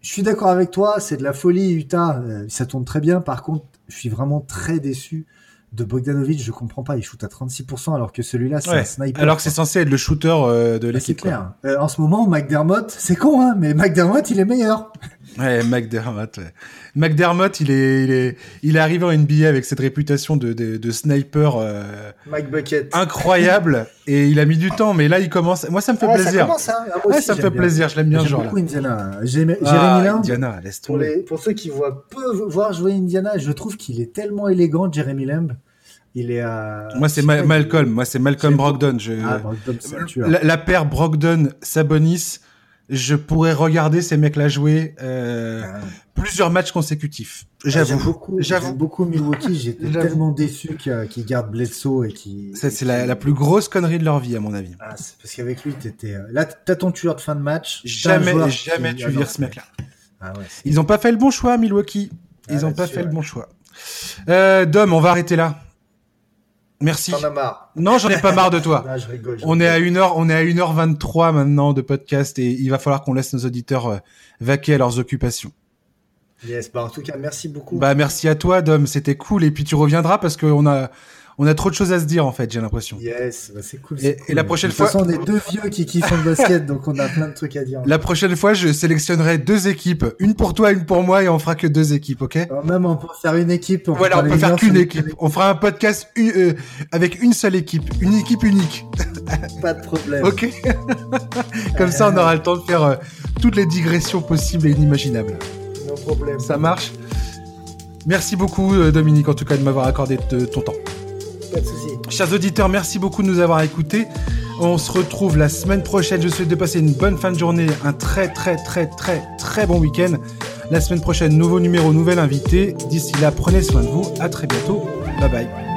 je suis d'accord avec toi, c'est de la folie, Utah. ça tourne très bien. Par contre, je suis vraiment très déçu de Bogdanovic. Je comprends pas. Il shoot à 36% alors que celui-là, c'est Ouais, un sniper. Alors que c'est censé être le shooter euh, de Ah, c'est l'équipe. clair. Euh, en ce moment, McDermott, c'est con, hein, mais McDermott, il est meilleur. Ouais, McDermott. ouais. McDermott, il est, il est, il est arrivé en NBA avec cette réputation de, de, de sniper euh, Mike Bucket. incroyable et il a mis du temps, mais là il commence. Moi, ça me fait Ah, ça plaisir. commence, hein. Ah, aussi, ça me fait bien. plaisir. Je l'aime bien, ce J'aime genre là. beaucoup Indiana. Jérémy Ah, Lin, Indiana, laisse pour, tomber. les, pour ceux qui voient peu voir jouer Indiana, je trouve qu'il est tellement élégant, Jeremy Lamb. Il est à. Moi, c'est Ma- Malcolm. Moi, c'est Malcolm Brogdon. Je... Ah, Brogdon, tueur. la, la paire Brogdon-Sabonis, je pourrais regarder ces mecs-là jouer euh, Ah. plusieurs matchs consécutifs. J'aime J'avoue. beaucoup, J'avoue. j'aime beaucoup Milwaukee. J'étais tellement déçu qu'il qu'il garde Bledsoe et qui. C'est la, la plus grosse connerie de leur vie, à mon avis. Ah, c'est parce qu'avec lui, t'étais. euh, Là, t'as ton tueur de fin de match. Jamais, jamais qui- tu Ah, vires ce mec-là. Ah ouais. Ils ont pas fait le bon choix, Milwaukee. Ils Ah, ont pas là-dessus, fait le bon choix. Euh, Dom, on va arrêter là. Merci. T'en as marre. Non, j'en ai pas marre de toi. Là, je rigole. je On est à une heure, on est à 1h23 maintenant de podcast et il va falloir qu'on laisse nos auditeurs euh, vaquer à leurs occupations. Yes, bah en tout cas, merci beaucoup. Bah merci à toi Dom, c'était cool et puis tu reviendras parce qu'on a On a trop de choses à se dire en fait, j'ai l'impression. Yes, bah, c'est cool. Et, la prochaine De toute fois- façon, on est deux vieux qui kiffent le basket, donc on a plein de trucs à dire. La prochaine fois, je sélectionnerai deux équipes, une pour toi, une pour moi, et on fera que deux équipes, ok? Alors, même on peut faire une équipe. On Voilà, on peut faire qu'une équipe. On fera un podcast euh, avec une seule équipe, une équipe unique, Pas de problème. ok Comme ça, on aura le temps de faire euh, toutes les digressions possibles et inimaginables. No problème. Ça marche Merci beaucoup, euh, Dominique, en tout cas, de m'avoir accordé de ton temps. Chers auditeurs, merci beaucoup de nous avoir écoutés. On se retrouve la semaine prochaine. Je souhaite de passer une bonne fin de journée, un très très très très très bon week-end. La semaine prochaine, nouveau numéro, nouvel invité. D'ici là, prenez soin de vous. À très bientôt. Bye bye.